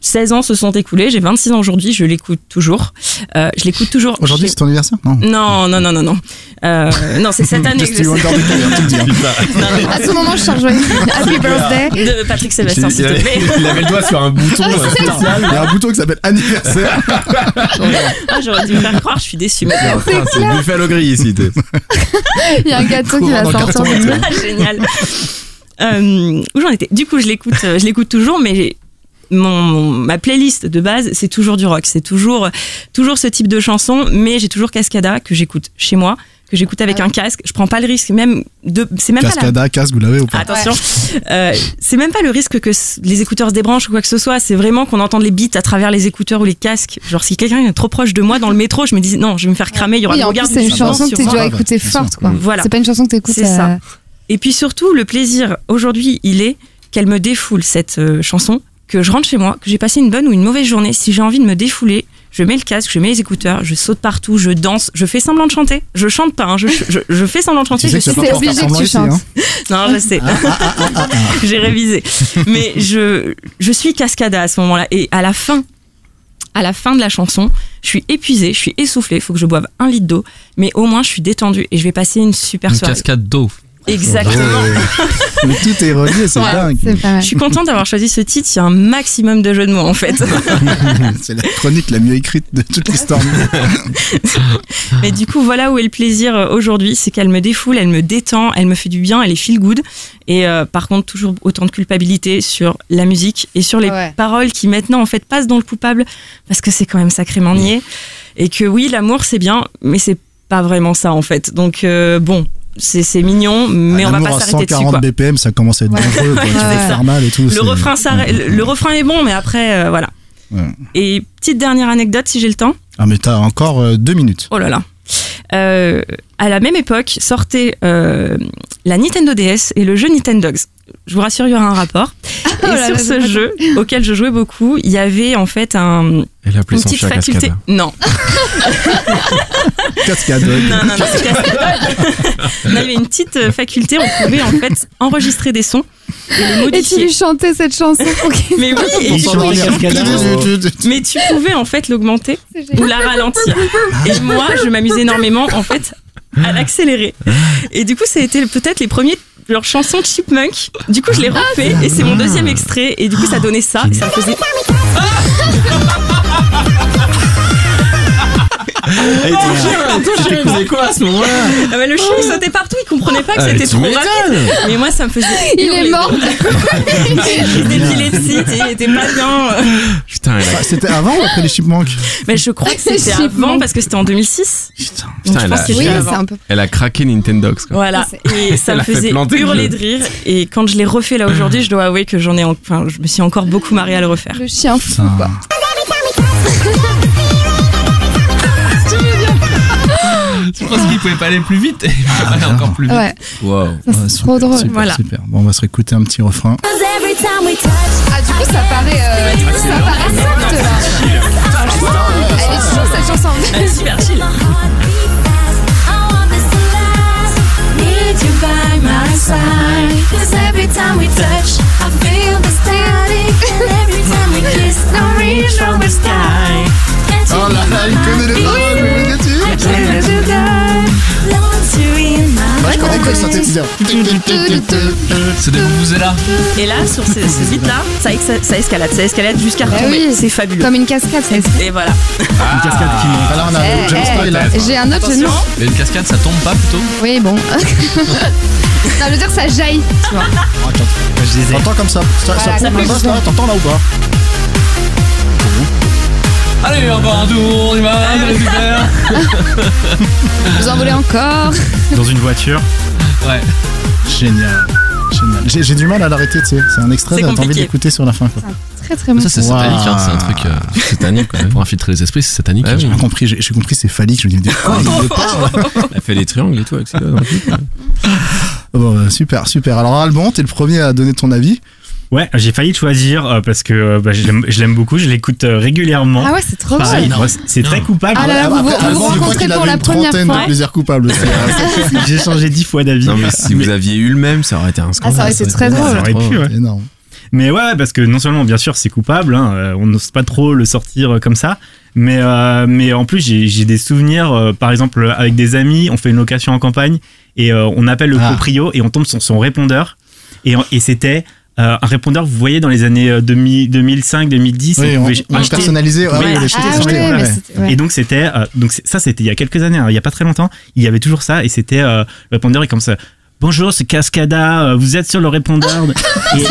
16 ans se sont écoulés, j'ai 26 ans aujourd'hui, je l'écoute toujours. Euh, je l'écoute toujours. Aujourd'hui, c'est ton anniversaire Non. Non, non, non, non, non. Euh, non, c'est cette année que je dis, hein. Non, non, À tout moment, je charge Happy birthday. de Patrick Sébastien, Il s'il te plaît. il avait le doigt sur un bouton euh, spécial. Il y a un bouton qui s'appelle anniversaire. Ah, j'aurais dû me faire croire, je suis déçue C'est Buffalo Gris ici. t'es. Il y a un gâteau qui va sortir. Ah, génial. Euh, où j'en étais? Du coup, je l'écoute, euh, je l'écoute toujours, mais mon, mon- ma playlist de base, c'est toujours du rock. C'est toujours, toujours ce type de chanson, mais j'ai toujours Cascada que j'écoute chez moi, que j'écoute avec Ah un casque. Je prends pas le risque, même de. C'est même pas la- Cascada, casque, vous l'avez ou pas Attention, Euh, c'est même pas le risque que les écouteurs se débranchent ou quoi que ce soit. C'est vraiment qu'on entende les beats à travers les écouteurs ou les casques. Genre si quelqu'un est trop proche de moi dans le métro, je me dis non, je vais me faire cramer. Il y aura Oui, des en plus, regards c'est une chanson que tu dois écouter forte, quoi. Voilà. C'est pas une chanson que tu écoutes. C'est ça. Et puis surtout, le plaisir aujourd'hui, il est qu'elle me défoule cette euh, chanson, que je rentre chez moi, que j'ai passé une bonne ou une mauvaise journée. Si j'ai envie de me défouler, je mets le casque, je mets les écouteurs, je saute partout, je danse, je fais semblant de chanter. Je chante pas, hein, je, je, je fais semblant de chanter. Tu sais je suis obligé que tu ici, chantes. hein. non, je sais. J'ai révisé. Mais je, je suis cascada à ce moment-là. Et à la fin, à la fin de la chanson, je suis épuisée, je suis essoufflée. Il faut que je boive un litre d'eau. Mais au moins, je suis détendue et je vais passer une super Une soirée. cascade d'eau. Exactement. Mais tout est relié, c'est Ouais, dingue. Je suis contente d'avoir choisi ce titre. Il y a un maximum de jeux de mots, en fait. C'est la chronique la mieux écrite de toute l'histoire. Mais du coup, voilà où est le plaisir euh, aujourd'hui. C'est qu'elle me défoule, elle me détend, elle me fait du bien, elle est feel good. Et euh, par contre, toujours autant de culpabilité sur la musique et sur les Ouais. paroles qui maintenant, en fait, passent dans le coupable parce que c'est quand même sacrément niais. Et que oui, l'amour, c'est bien, mais c'est pas vraiment ça, en fait. Donc, euh, bon. C'est mignon, mais on va pas s'arrêter dessus. 140 Quoi. BPM, ça commence à être Ouais. dangereux. quoi. Faire mal et tout. Le refrain, le, le refrain est bon, mais après, euh, voilà. Ouais. Et petite dernière anecdote, si j'ai le temps. Ah, mais t'as encore euh, deux minutes. Oh là là. Euh, à la même époque, sortait euh, la Nintendo DS et le jeu Nintendogs. Je vous rassure, il y aura un rapport. et Oh là sur là, ce jeu, auquel je jouais beaucoup, il y avait en fait un, Elle a appelé une son petite faculté. Non, Cascade. non, non, non, c'est Cascade. Non, il y avait une petite euh, faculté, on pouvait en fait enregistrer des sons et les Et tu modifier. lui chantais cette chanson pour qu'il Mais oui, et tu mais tu pouvais en fait l'augmenter ou la ralentir. Et moi, je m'amusais énormément en fait à l'accélérer. Et du coup, ça a été peut-être les premiers leurs chansons Chipmunk. Du coup, je l'ai refait et c'est mon deuxième extrait. Et du coup, ça donnait ça. Ça me faisait. Et ton chien, ton chien, il faisait quoi à ce moment-là Ah bah, le chien il sautait partout, il comprenait pas que Ah, c'était trop rapide. Mais moi, ça me faisait. Il est mort. Tu sais, il était pas bien. Putain, elle a, Ah, C'était avant ou après les Chipmunks Mais je crois que c'était avant parce que c'était en 2006. Putain. Donc, Putain, je elle pense a- Oui, un peu. elle a craqué Nintendogs. Quoi. Voilà, et ça Elle me faisait hurler de rire. Et quand je l'ai refait là aujourd'hui, je dois avouer que j'en ai, en- enfin, je me suis encore beaucoup marrée à le refaire. Le chien fou, Putain. quoi. Je pense qu'il pouvait pas aller plus vite. Il pouvait pas aller encore plus vite. Ouais, Wow. ça, super, trop drôle. Super, Voilà. super. Bon, on va se réécouter un petit refrain. Ah, du coup, ça paraît. euh, du coup, ça paraît soft, là. Franchement, elle est chou, cette chanson. Elle est super chill. Oh là là, il connaît les paroles, vais le dire. Moi, je connais que synthétiseur. C'est de vous là. Et là, sur ce, ce beat-là, ça, ça escalade, ça escalade jusqu'à Bah retomber. oui. C'est fabuleux. Comme une cascade, ça Et voilà. Une cascade qui monte. Alors, on a Eh, James eh, Style, là. J'ai un autre mots. Mais une cascade, ça tombe pas plutôt Oui, bon. non, je veux dire, ça jaillit, tu vois. Oh, disais. T'entends comme ça Ça, Voilà, ça ça là T'entends là ou pas? Allez, encore un tour, on y va, super. Vous en voulez encore Dans une voiture. Ouais. Génial. Génial. J'ai j'ai du mal à l'arrêter, tu sais. C'est un extrait, C'est t'as envie compliqué. d'écouter sur la fin. Quoi. Très, très bon. Ça, c'est Wow. satanique, hein, c'est un truc. euh, Satanique, quand même. pour infiltrer les esprits, c'est satanique. J'ai pas compris, j'ai j'ai compris, c'est phallique. Je me dis, mais quoi, il parle Elle a fait les triangles et tout avec ça. dans le clip. Bon, bah, super, super. Alors, Alban, t'es le premier à donner ton avis. Ouais, j'ai failli choisir euh, parce que euh, bah, je l'aime- je l'aime beaucoup, je l'écoute euh, régulièrement. Ah ouais, c'est trop Pareil, bien. c'est- c'est très coupable. Ah là là, vous vous- rencontrez pour la une première trentaine fois. de plaisirs coupables aussi. J'ai changé dix fois d'avis. Non, mais si vous aviez eu le même, ça aurait été un Ah, scandale. ça aurait été très Ça drôle. aurait pu, ouais. C'est énorme. Mais ouais, parce que non seulement, bien sûr, c'est coupable, hein, euh, on n'ose pas trop le sortir euh, comme ça, mais, euh, mais en plus, j'ai j'ai des souvenirs, euh, par exemple, avec des amis, on fait une location en campagne et euh, on appelle le Ah. proprio et on tombe sur son répondeur. Et, et c'était euh, un répondeur, vous voyez, dans les années euh, 2005-2010, Oui, on, on acheter- personnalisé. Ouais, Oui, ouais, les ah, choses Ah ouais, achetées, mais ouais. c'était- ouais. Et donc c'était euh, donc ça c'était il y a quelques années, hein, il y a pas très longtemps, il y avait toujours ça et c'était euh, le répondeur est comme ça. Bonjour, c'est Cascada, euh, vous êtes sur le répondeur et,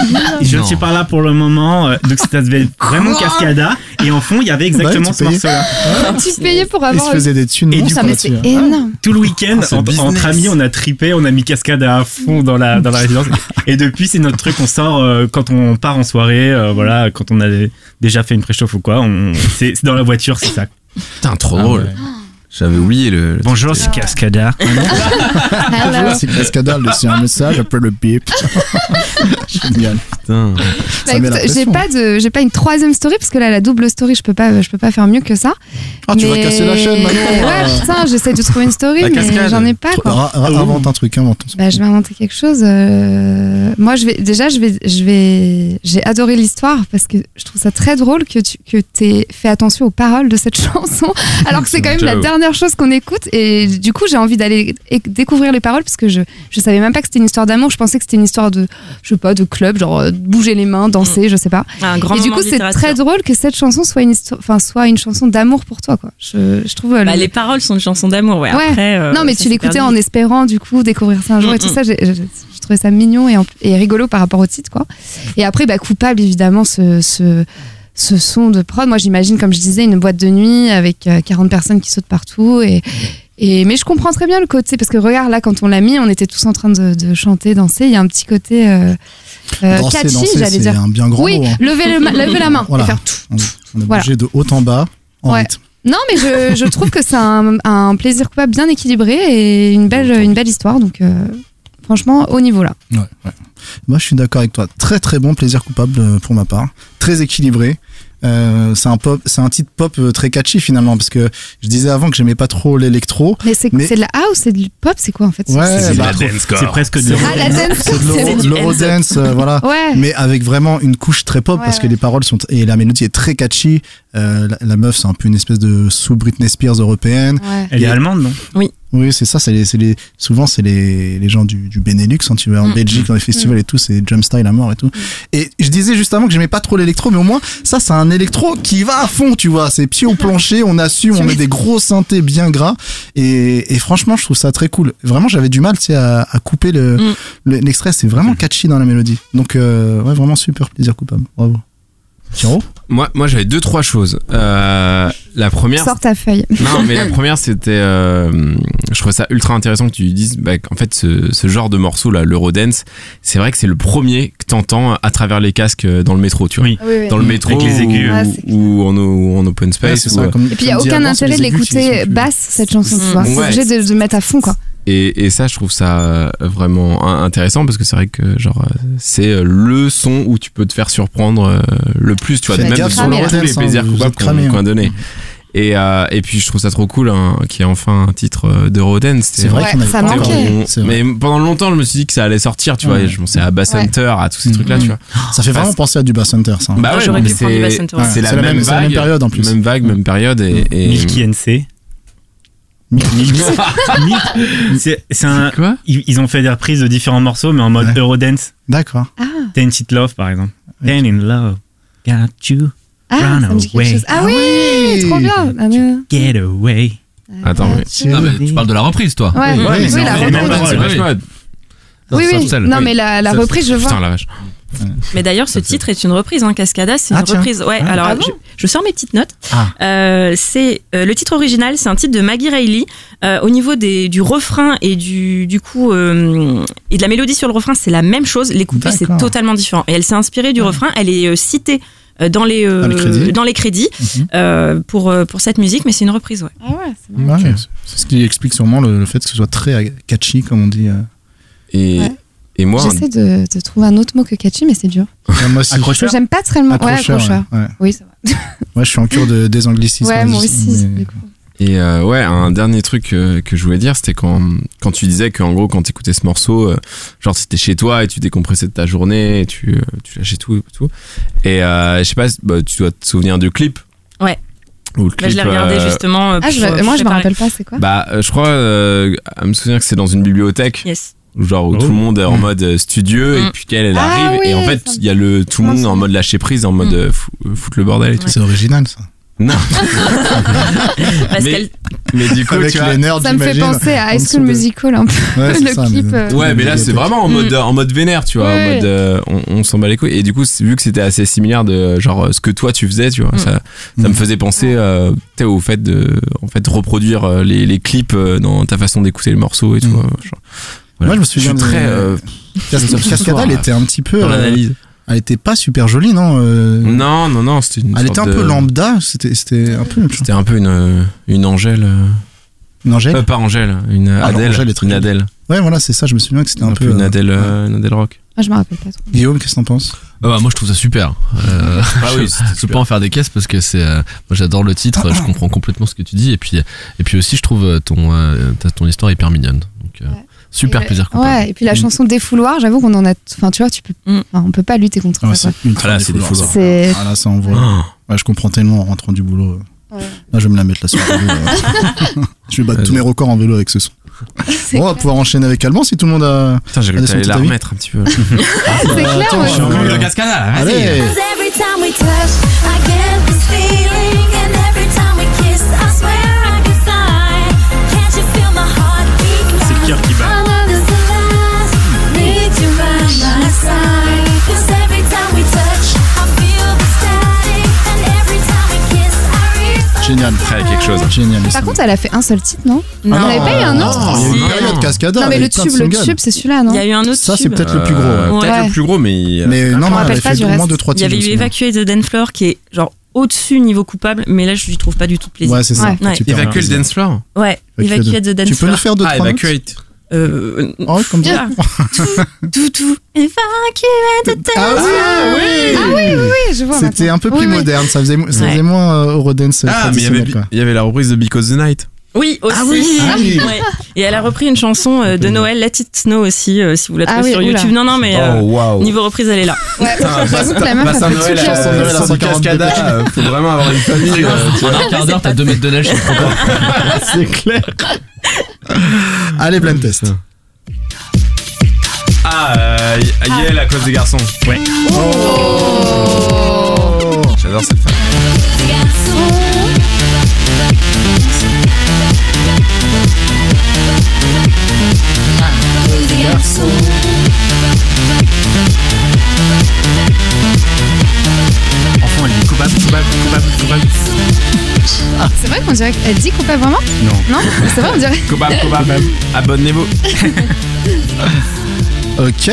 et je ne suis pas là pour le moment. euh, Donc ça devait être vraiment Cascada et en fond il y avait exactement tu ce payais. morceau-là. Tu payais pour Ils avoir. se faisaient des thunes. Et du Ça, énorme. Tout le week-end, en- entre amis, on a tripé, on a mis Cascada à fond dans la dans la résidence. Et depuis c'est notre truc, on sort euh, quand on part en soirée, euh, voilà, quand on a déjà fait une préchauffe ou quoi, on c'est c'est dans la voiture, c'est ça. Putain, trop Ah drôle. ouais. J'avais oublié le. le Bonjour, c'est Cascada. Alors, C'est Cascada, c'est un message, après le bip. Génial. Putain. bah, j'ai pas de, j'ai pas une troisième story parce que là, la double story, je peux pas, je peux pas faire mieux que ça. Ah, tu vas casser la chaîne maintenant. Ouais, putain, j'essaie de trouver une story, La mais j'en ai pas quoi. Ra- Invente un truc, invente. Bah, je vais inventer quelque chose. euh, Moi, je vais déjà, je vais, je vais, j'ai adoré l'histoire parce que je trouve ça très drôle que tu que t'aies fait attention aux paroles de cette chanson, alors que c'est quand même la J'avoue. Dernière chose qu'on écoute. Et du coup, j'ai envie d'aller découvrir les paroles parce que je, je savais même pas que c'était une histoire d'amour. Je pensais que c'était une histoire de, je sais pas, de club, genre euh, bouger les mains, danser, je sais pas. Un grand et du coup, c'est très drôle que cette chanson soit une histoire, enfin, soit une chanson d'amour pour toi, quoi. Je, je trouve. euh, Bah, le- les paroles sont une chanson d'amour, ouais. Ouais. Après, euh, non, mais ça tu l'écoutais en espérant du coup découvrir ça un jour et Mm, tout mm. ça. J'ai trouvé ça mignon et, en- et rigolo par rapport au titre, quoi. Et après, bah, coupable évidemment ce, ce, ce son de prod. Moi, j'imagine, comme je disais, une boîte de nuit avec euh, 40 personnes qui sautent partout et. Et, mais je comprends très bien le côté, parce que regarde, là, quand on l'a mis, on était tous en train de, de chanter, danser. Il y a un petit côté euh, euh, Danser, catchy, j'allais dire. un bien grand oui, mot. hein. lever, le lever la main Voilà. et faire tout. On, on est Voilà. bougé de haut en bas en Ouais. rythme. Non, mais je, je trouve que c'est un, un plaisir coupable bien équilibré et une belle, une belle histoire. Donc, euh, franchement, au niveau là. Ouais, ouais. Moi, je suis d'accord avec toi. Très très bon plaisir coupable euh, pour ma part. Très équilibré. Euh, c'est un pop, c'est un titre pop euh, très catchy finalement parce que je disais avant que j'aimais pas trop l'électro. Mais c'est Mais- c'est de la house, c'est du pop, c'est quoi en fait? Ouais, c'est- bah, C'est presque de C'est- Ah, la dance, c'est de l'euro- C'est du l'eurodance, euh, voilà. Ouais. Mais avec vraiment une couche très pop Ouais, parce que les paroles sont et la mélodie est très catchy. Euh, la, la meuf, c'est un peu une espèce de sous Britney Spears européenne. Ouais. Elle est allemande, non? Oui, c'est ça. C'est les, c'est les, souvent c'est les, les gens du, du Benelux, hein, tu vois, en Mm. Belgique dans les festivals et tout, c'est jump style à mort et tout. Et je disais juste avant que j'aimais pas trop l'électro, mais au moins ça, c'est un électro qui va à fond, tu vois. C'est pied au plancher, on assume, on met des gros synthés bien gras. Et, et franchement, je trouve ça très cool. Vraiment, j'avais du mal, tu sais, à, à couper le, Mm. le- l'extrait. C'est vraiment catchy dans la mélodie. Donc euh, ouais, vraiment super plaisir coupable. Bravo. Tiro Moi, moi j'avais deux, trois choses. Euh, la première. Sors ta feuille. Non, mais la première, c'était. euh, je trouvais ça ultra intéressant que tu dises bah, qu'en fait, ce, ce genre de morceau, là, l'Eurodance, c'est vrai que c'est le premier que t'entends à travers les casques euh, dans le métro, tu vois. Oui. Oui, oui. Dans le métro Avec les aigus. ou, Ah, en, ou en open Ouais, space. c'est ou, ça, comme- Et puis il n'y a aucun intérêt de l'écouter basse, cette chanson, tu Mm. vois. C'est Ouais. obligé de, de mettre à fond, quoi. Et, et ça, je trouve ça euh, vraiment in- intéressant parce que c'est vrai que genre euh, c'est euh, le son où tu peux te faire surprendre euh, le plus, tu vois, même sur tous les plaisirs coupables qu'on a donné. Et, euh, et puis je trouve ça trop cool hein, qu'il y ait enfin un titre euh, d'Eurodance. C'est vrai Ouais, qu'on avait ça pas manquait. On- mais pendant longtemps, je me suis dit que ça allait sortir, tu vois. Ouais. et Je pensais à Bass Ouais. Hunter, à tous ces Mhm. trucs-là, tu vois. Ça fait vraiment penser à du Bass Hunter, ça. Bah Ah, ouais, j'aurais mais pu prendre du Bass c'est Hunter. Ouais, c'est la, même c'est la même vague, période, en plus. Même vague, même période. Et, et- Milky NC. C'est un. Quoi Ils ils ont fait des reprises de différents morceaux, mais en mode Ouais. Eurodance. D'accord. Ah, Ten It Love, par exemple. Ouais. Ten in Love. Got you. ah Run away. chose. Ah Ah oui, oui. trop bien. Ah, mais- Get away. Attends, mais. Ah, mais tu parles de la reprise, toi. Ouais, Oui, oui, oui, oui, c'est la reprise. Oui, c'est oui. Sarcelles. Non, Oui. mais la, reprise, je vois. Putain, la vache. Mais d'ailleurs, ce titre est une reprise, hein, Cascada, c'est Ah, une tiens. reprise. Ouais, Ah. alors Ah bon je, je sors mes petites notes. Ah. Euh, c'est euh, le titre original, c'est un titre de Maggie Reilly. Euh, au niveau des, du refrain et du, du coup euh, et de la mélodie sur le refrain, c'est la même chose. Les couplets, c'est totalement différent. Et elle s'est inspirée du refrain. Elle est euh, citée dans les, euh, Dans les crédits. dans les crédits, Mhm. euh, pour pour cette musique, mais c'est une reprise. Ouais. Ah ouais, c'est marrant. Ouais, C'est ce qui explique sûrement le, le fait que ce soit très catchy, comme on dit. euh. Et, Ouais. Et moi, J'essaie de, de trouver un autre mot que catchy, mais c'est dur. Ouais, moi aussi. Parce que J'aime pas tellement. Ouais, Accrocheur, accrocheur. ouais, ouais. Oui, ça va. Ouais, je suis en cure de désanglicisme. Ouais, moi aussi. mais- du coup. Et euh, ouais, un dernier truc euh, que je voulais dire, c'était quand, quand tu disais qu'en gros, quand t'écoutais ce morceau, euh, genre c'était chez toi et tu décompressais de ta journée, et tu, euh, tu lâchais tout et tout. Et euh, je sais pas, bah, tu dois te souvenir du clip. Ouais. Ou le Bah, je l'ai clip, regardé euh, justement. Ah, je, pour- moi, je me rappelle pas, c'est quoi? Bah, euh, je crois, euh, à me souvenir que c'est dans une bibliothèque. Yes. Genre où Oh. tout le monde est en Mm. mode studieux et Mm. puis qu'elle elle Ah arrive et en fait il y a le tout le monde en mode lâcher prise en mode Mm. euh, fou- euh, foutre le bordel et tout. C'est original, ça. Non. Parce mais, du coup Avec tu vois, les nerds, Ça me fait penser à High School Musical un peu. Ouais, le ça, clip. mais- euh, Ouais, mais là c'est vraiment en mode Mm. en mode vénère, tu vois, en mode euh, on, on s'en bat les couilles. Et du coup, vu que c'était assez similaire de genre ce que toi tu faisais, tu vois, Mm. ça, ça Mm. me faisait penser euh, tu sais, au fait de en fait reproduire les, les clips dans ta façon d'écouter le morceau et tout. Euh. Voilà. Moi, je me souviens suis de- très euh, Cascada, elle euh, était un petit peu. dans euh, l'analyse. Elle était pas super jolie, non euh, Non, non, non, c'était une Elle sorte était un de- peu lambda. C'était c'était un peu. C'était un peu une une Angèle. euh, Une Angèle? Euh, pas Angèle, une Ah, non, Adèle. Angèle est très une. Adèle. Ouais, voilà, c'est ça. Je me souviens que c'était un, Un peu. peu une euh, Adèle, euh, une Adèle rock. Ah, je me rappelle pas trop. Guillaume, qu'est-ce que t'en penses? Ah bah, moi je trouve ça super. Euh, Ah oui, je, je peux pas en faire des caisses parce que c'est. euh, moi j'adore le titre, je comprends complètement ce que tu dis et puis et puis aussi je trouve euh, ton euh, ton histoire hyper mignonne. Donc euh, Ouais. Super Et- plaisir coupable. Ouais, et puis la Mm. chanson Défouloir, j'avoue qu'on en a. Enfin, tu vois, tu peux. Mm. on peut pas lutter contre Ouais, ça. c'est ultra Ah là, c'est des défouloir. C'est. Ah là, ça envoie. Oh. Ouais, je comprends tellement en rentrant du boulot. Ouais. Là, je vais me la mettre là sur le vélo. là. je vais battre tous mes records en vélo avec ce son. C'est Bon, on va pouvoir enchaîner avec Allemand si tout le monde a. Putain, j'ai réussi à la remettre un petit peu. c'est clair, attends, ouais. je suis en Le cascada, Allez Every time we touch, I Génial. Très quelque chose. Génial. Par contre, elle a fait un seul titre, non Non. On avait pas eu un autre Non, il y a eu une Non. période cascada. Non, mais le de tube, le tube, c'est celui-là, non Il y a eu un autre Ça, c'est peut-être le plus gros. ouais. Euh, Peut-être Ouais. le plus gros, mais. Mais non, elle pas fait moins reste. 2-3 Il y avait eu Evacuate the Dance Floor qui est genre au-dessus niveau coupable, mais là je lui trouve pas du tout de plaisir. Ouais, c'est ça. Ouais. Évacuer le dance floor Ouais, Evacuate Evacuate the Dance Tu peux nous Floor. faire deux Ah, trois notes evacuate. Euh, Oh, comme ça. tout, tout. The dance Ah oui, Ah oui, oui, oui, je vois. C'était un peu plus Oui, oui. moderne, ça faisait, ça Ouais. faisait moins euh, Eurodance Ah, mais il y avait, traditionnel. quoi. il y avait la reprise de Because the Night. Oui, aussi. Ah oui. Ah oui. Ouais. Et elle a repris une chanson euh, de Noël, Let It Snow aussi, euh, si vous la trouvez Ah oui, sur oula. YouTube. Non, non, mais euh, waouh. niveau reprise, elle est là. Ouais, j'avoue que la meuf a fait Noël, euh, chanson de Noël à sur du 140 cascada, euh, faut vraiment avoir une famille. euh. En un quart d'heure, t'as 2 mètres de neige. C'est clair. Allez, blind test. Ah, euh, Yael à cause des garçons. Ouais. J'adore cette femme. C'est vrai qu'on dirait qu'elle dit coupable vraiment Non. Non C'est vrai, on dirait. Coupable, coupable. Abonnez-vous. Ok.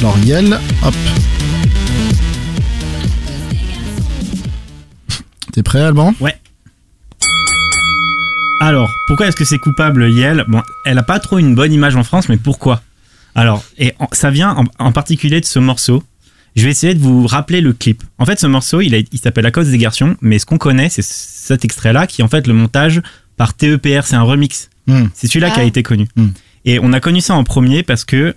Alors, Yel, hop. T'es prêt, Alban? Alors, pourquoi est-ce que c'est coupable, Yel Bon, elle a pas trop une bonne image en France, mais pourquoi? Alors, et en- ça vient en, en particulier de ce morceau. Je vais essayer de vous rappeler le clip. En fait, ce morceau, il, a- il s'appelle La cause des garçons, mais ce qu'on connaît, c'est cet extrait-là, qui est en fait le montage par TEPR. C'est un remix. Hmm. C'est celui-là qui a Ah. été connu. Hmm. Et on a connu ça en premier parce que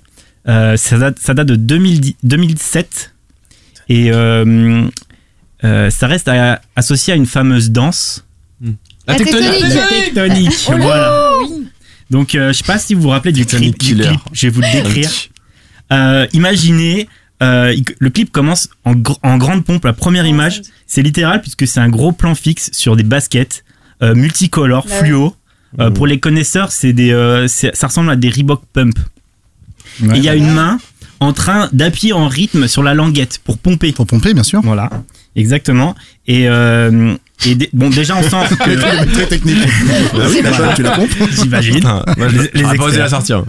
euh, ça, date, ça date de 2010 2007 et euh, euh, ça reste à- associé à une fameuse danse. La tectonique. La tectonique, voilà. Donc, euh, je sais pas si vous vous rappelez du clip, du clip. Je vais vous le décrire. Euh, imaginez, euh, le clip commence en, gr- en grande pompe. La première image, c'est littéral puisque c'est un gros plan fixe sur des baskets euh, multicolores, Bah ouais. fluo. Euh, pour les connaisseurs, c'est des, euh, ça ressemble à des Reebok Pump. Ouais. Et il y a une main en train d'appuyer en rythme sur la languette pour pomper. Pour pomper, bien sûr. Voilà, exactement. Et, euh, Et bon, déjà, on sent que. Très technique. Ah oui, bah, tu la pompes. J'imagine. Je- Les- les experts. la sortir.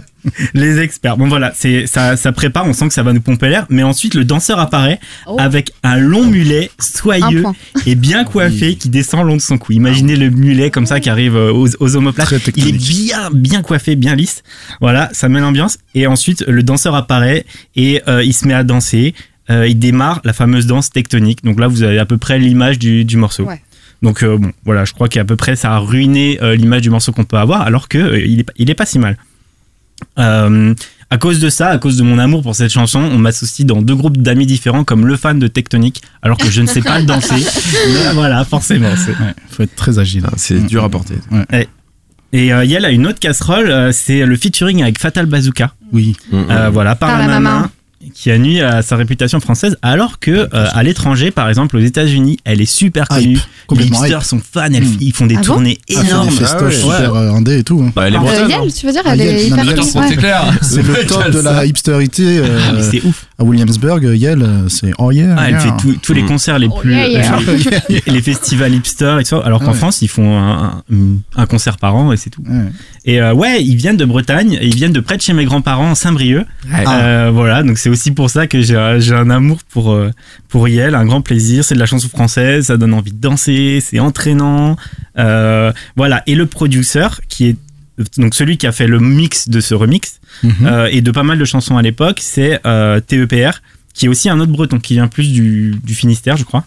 Les experts. Bon voilà, c'est ça, ça prépare. On sent que ça va nous pomper l'air. Mais ensuite, le danseur apparaît Oh. avec un long mulet soyeux et bien coiffé qui descend le long de son cou. Imaginez le mulet comme ça qui arrive euh, aux, aux omoplates. Il est bien, bien coiffé, bien lisse. Voilà, ça met l'ambiance. Et ensuite, le danseur apparaît et euh, il se met à danser. Euh, il démarre la fameuse danse tectonique. Donc là, vous avez à peu près l'image du, du morceau. Ouais. Donc euh, bon, voilà, je crois qu'à peu près ça a ruiné euh, l'image du morceau qu'on peut avoir, alors que euh, il, est, pas- il est pas si mal. Euh, à cause de ça, à cause de mon amour pour cette chanson, on m'associe dans deux groupes d'amis différents comme le fan de Tectonic, alors que je ne sais pas le danser. Mais voilà, forcément. c'est- Ouais, faut être très agile. C'est dur à porter. Et euh, Yael a une autre casserole, euh, c'est le featuring avec Fatal Bazooka. Oui. Euh, voilà, par, la, main, qui a nuit à sa réputation française, alors que euh, à l'étranger, par exemple aux États-Unis, elle est super connue. Hype, Les hipsters hype. sont fans, elles- Mm. ils font des Ah bon tournées Ah, faire énormes. des Ah ouais. super euh, indé et tout. hein. Bah, elle est Euh, bretonne. Yel, tu veux dire, Ah, elle est non, hyper c'est ouais. C'est clair. C'est le top de la hipsterité. euh, Ah, mais c'est ouf. À Williamsburg, Yale, euh, c'est oh yeah. Ah, elle yeah. fait tous- tous les Mm. concerts les Oh, plus. yeah, yeah. les- les festivals hipsters et tout ça. Alors qu'en Ouais. France, ils font un, un- un concert par an et c'est tout. Ouais. Et euh, ouais, ils viennent de Bretagne, et ils viennent de près de chez mes grands-parents en Saint-Brieuc. Ah. Euh, voilà, donc c'est aussi pour ça que j'ai un- amour pour euh, pour Yel, un grand plaisir. C'est de la chanson française, ça donne envie de danser, c'est entraînant. Euh, voilà, et le producer qui est donc celui qui a fait le mix de ce remix Euh, et de pas mal de chansons à l'époque, c'est euh, TEPR, qui est aussi un autre breton qui vient plus du, du Finistère, je crois.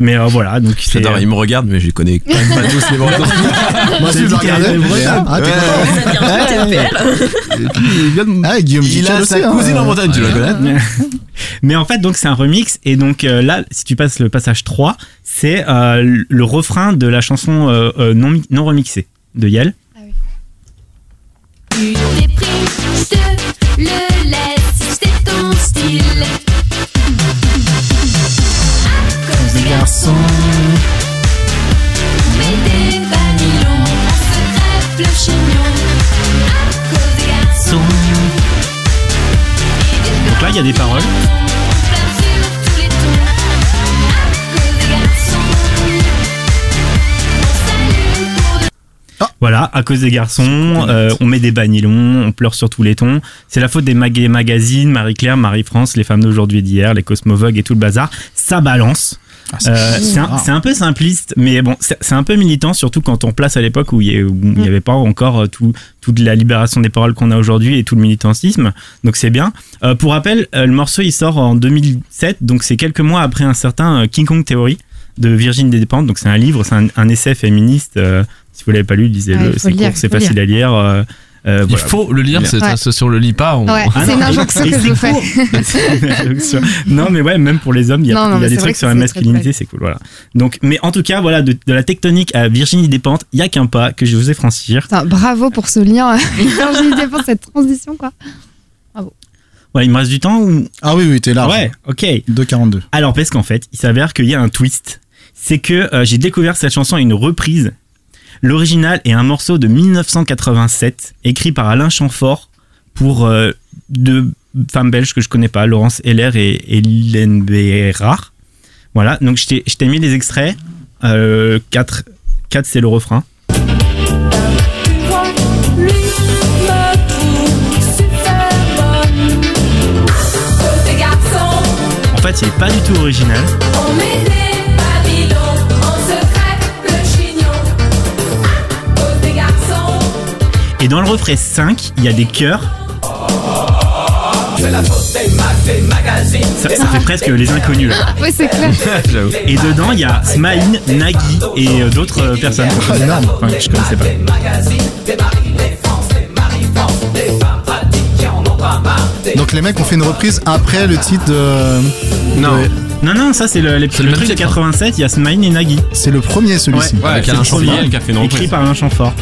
Mais euh, voilà, donc c'est. J'adore, il me regarde, mais je les connais quand même pas tous les bretons. Moi aussi, je le regardais. Ah, t'es content. Ah, Guillaume Il a sa hein. cousine en Bretagne, tu la connais Mais en fait, donc c'est un remix et donc euh, là, si tu passes le passage 3, c'est le refrain de la chanson non, non remixée de Yel. Pris, je te le laisse, c'est ton style. À cause des garçons, on met des vanillons, on se crêpe le chignon. À cause des garçons, Donc là, il y a des paroles. on de Voilà, à cause des garçons, euh, on met des banilons, on pleure sur tous les tons. C'est la faute des mag- magazines, Marie-Claire, Marie-France, les femmes d'aujourd'hui et d'hier, les Cosmovogue et tout le bazar. Ça balance. Ah, c'est- Euh, c'est un, peu simpliste, mais bon, c'est un peu militant, surtout quand on place à l'époque où il n'y avait pas encore euh, tout, toute la libération des paroles qu'on a aujourd'hui et tout le militantisme. Donc c'est bien. Euh, pour rappel, le morceau il sort en 2007, donc c'est quelques mois après un certain King Kong Theory de Virginie Despentes. Donc c'est un livre, c'est un, un essai féministe. euh, si vous l'avez pas lu, Ouais, lisez-le. faut c'est court, c'est facile à lire. euh, euh, Il voilà. faut le lire, c'est Ouais. c'est- si on le lit pas. On... Ouais, Ah c'est non, une injonction que je vous fais. non, mais ouais, même pour les hommes, il y a, Non, non, il y a mais des trucs sur la masculinité, c'est cool. Voilà. Donc, mais en tout cas, voilà, de, de la tectonique à Virginie Despentes, il y a qu'un pas que je vous ai franchir. Putain, bravo pour ce lien. Virginie Despentes, cette transition, quoi. Ouais, il me reste du temps ou? Ah oui, oui, t'es large. Ouais, ok. 2,42. Alors, parce qu'en fait, il s'avère qu'il y a un twist. C'est que euh, j'ai découvert cette chanson à une reprise. L'original est un morceau de 1987, écrit par Alain Chamfort pour euh, deux femmes belges que je connais pas, Laurence Heller et Hélène Bérard. Voilà, donc je t'ai mis les extraits. Euh, 4, c'est le refrain. En fait, il est pas du tout original. Et dans le refrain 5, il y a des chœurs. Ça, ça fait presque les inconnus là. Oui, c'est clair. Et dedans, il y a Smaïn, Nagui et euh, d'autres euh, personnes. énorme. Enfin, que je connaissais pas. Donc les mecs ont fait une reprise après le titre de. Non. de- Non, non, ça c'est le, les- le le même truc de titre. 87, il y a Smaïn et Nagui. C'est le premier celui-ci. Ouais, avec c'est Alain le Chamfort. premier, qui a fait une Écrit reprise. par Chamfort.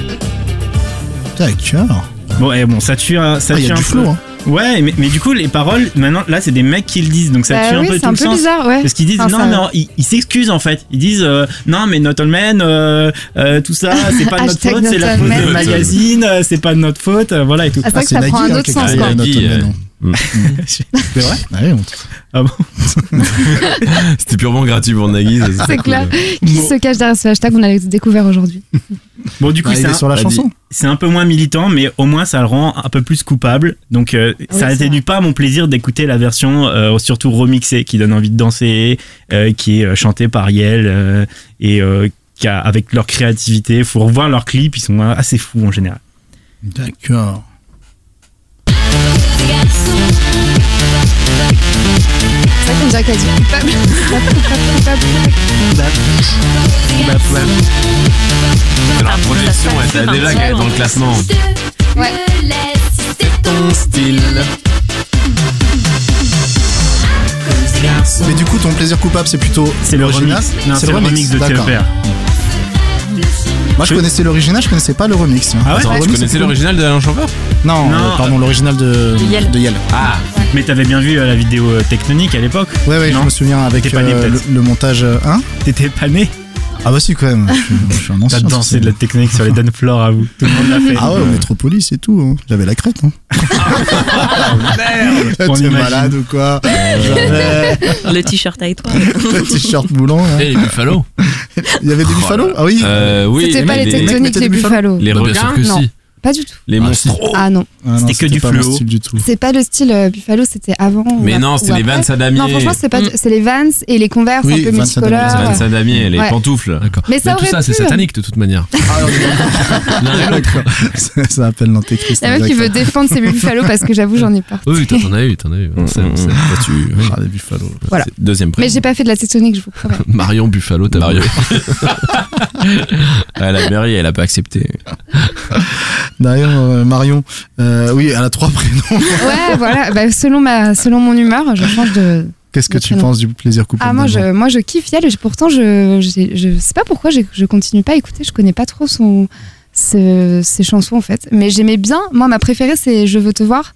Putain, cœur. Bon, et bon, ça tue, un- ça Ah, y tue a un du peu. flow. Hein. Ouais, mais, mais du coup, les paroles, maintenant, là, c'est des mecs qui le disent, donc ça Bah tue un peu tout un le peu sens. bizarre, ouais. Parce qu'ils disent Enfin, non, ça- non, ils s'excusent en fait. Ils disent euh, non, mais Not All Men, euh, euh, tout ça, c'est pas de notre faute, c'est Not la faute du magazine, euh, c'est pas de notre faute, voilà et tout. Ah, c'est vrai que ça prend un hein, autre sens, quoi. C'est vrai? Ouais, on- Ah bon? C'était purement gratuit pour Nagui. ça, C'est cool. clair. Qui se cache derrière ce hashtag On a découvert aujourd'hui. Bon, du coup, Ah, il c'est sur la chanson. c'est un peu moins militant, mais au moins ça le rend un peu plus coupable. Donc, euh, ça c'est n'atténue pas mon plaisir d'écouter la version euh, surtout remixée, qui donne envie de danser, euh, qui est euh, chantée par Yel euh, et euh, qui a, avec leur créativité, faut revoir leurs clips, ils sont assez fous en général. D'accord. Dirait qu'elle dit coupable. La production, elle était déjà est dans le classement. Ouais. Ton style. Mais du coup, ton plaisir coupable, c'est plutôt C'est le original remix. Non, c'est le remix de d'accord. TFR. Moi, je connaissais l'original, je connaissais pas le remix. Ah ouais Attends, tu remix, connaissais c'est l'original de Alain Chamfort Non, Non, euh, pardon, l'original de, de Yel. Ah, Mais t'avais bien vu euh, la vidéo euh, tectonique à l'époque Ouais, ouais, je me souviens avec T'es pas né, euh, le, montage euh, 1. T'étais pas né? Ah bah si, quand même. Je, suis- je suis un T'as ancien. dansé tu de la technique sur les dance floors à vous. Tout le monde l'a fait. Ah ouais, Métropolis et tout. hein. J'avais la crête. Hein. On T'es malade ou quoi? Jamais. Le t-shirt à étoiles. Le t-shirt moulant. hein. Et les Buffalo Il y avait des Oh buffalo? là. Ah oui euh, oui. C'était pas les les, tectoniques, mettaient les des buffalo? les Bien sûr requins, que Non. si. Pas du tout. les Ah, monstres. si. Ah non. Ah non, C'était que du pas fluo. C'est pas le style euh, buffalo, c'était avant. Mais non, c'était les. Vans à damier. Non, franchement, c'est pas, Mm. c'est les Vans et les Converse Oui, un peu multicolores. Les Vans à damier, les Ouais. pantoufles. D'accord. Mais ça tout ça, c'est satanique de toute manière. L'autre. ça, appelle l'antéchrist. Il y a un mec qui veut défendre ses buffalo parce que j'avoue, j'en ai peur. Oui, t'en as eu, t'en as eu. On sait, on sait. Toi, tu- Ah, les buffalo. Voilà. Deuxième Mais j'ai pas fait de la tectonique, je vous promets. Marion Buffalo, t'as Marion. Ah, la mairie, elle a pas accepté. D'ailleurs, Marion, euh, oui, elle a trois prénoms. Ouais, voilà. Bah, selon, ma, selon mon humeur, je change de. Qu'est-ce que tu penses du plaisir coupable Ah, moi, je, moi, je kiffe Yel. et Pourtant, je, je, je sais pas pourquoi j'ai- je continue pas à écouter. Je connais pas trop son, ses chansons, en fait. Mais j'aimais bien. Moi, ma préférée, c'est Je veux te voir.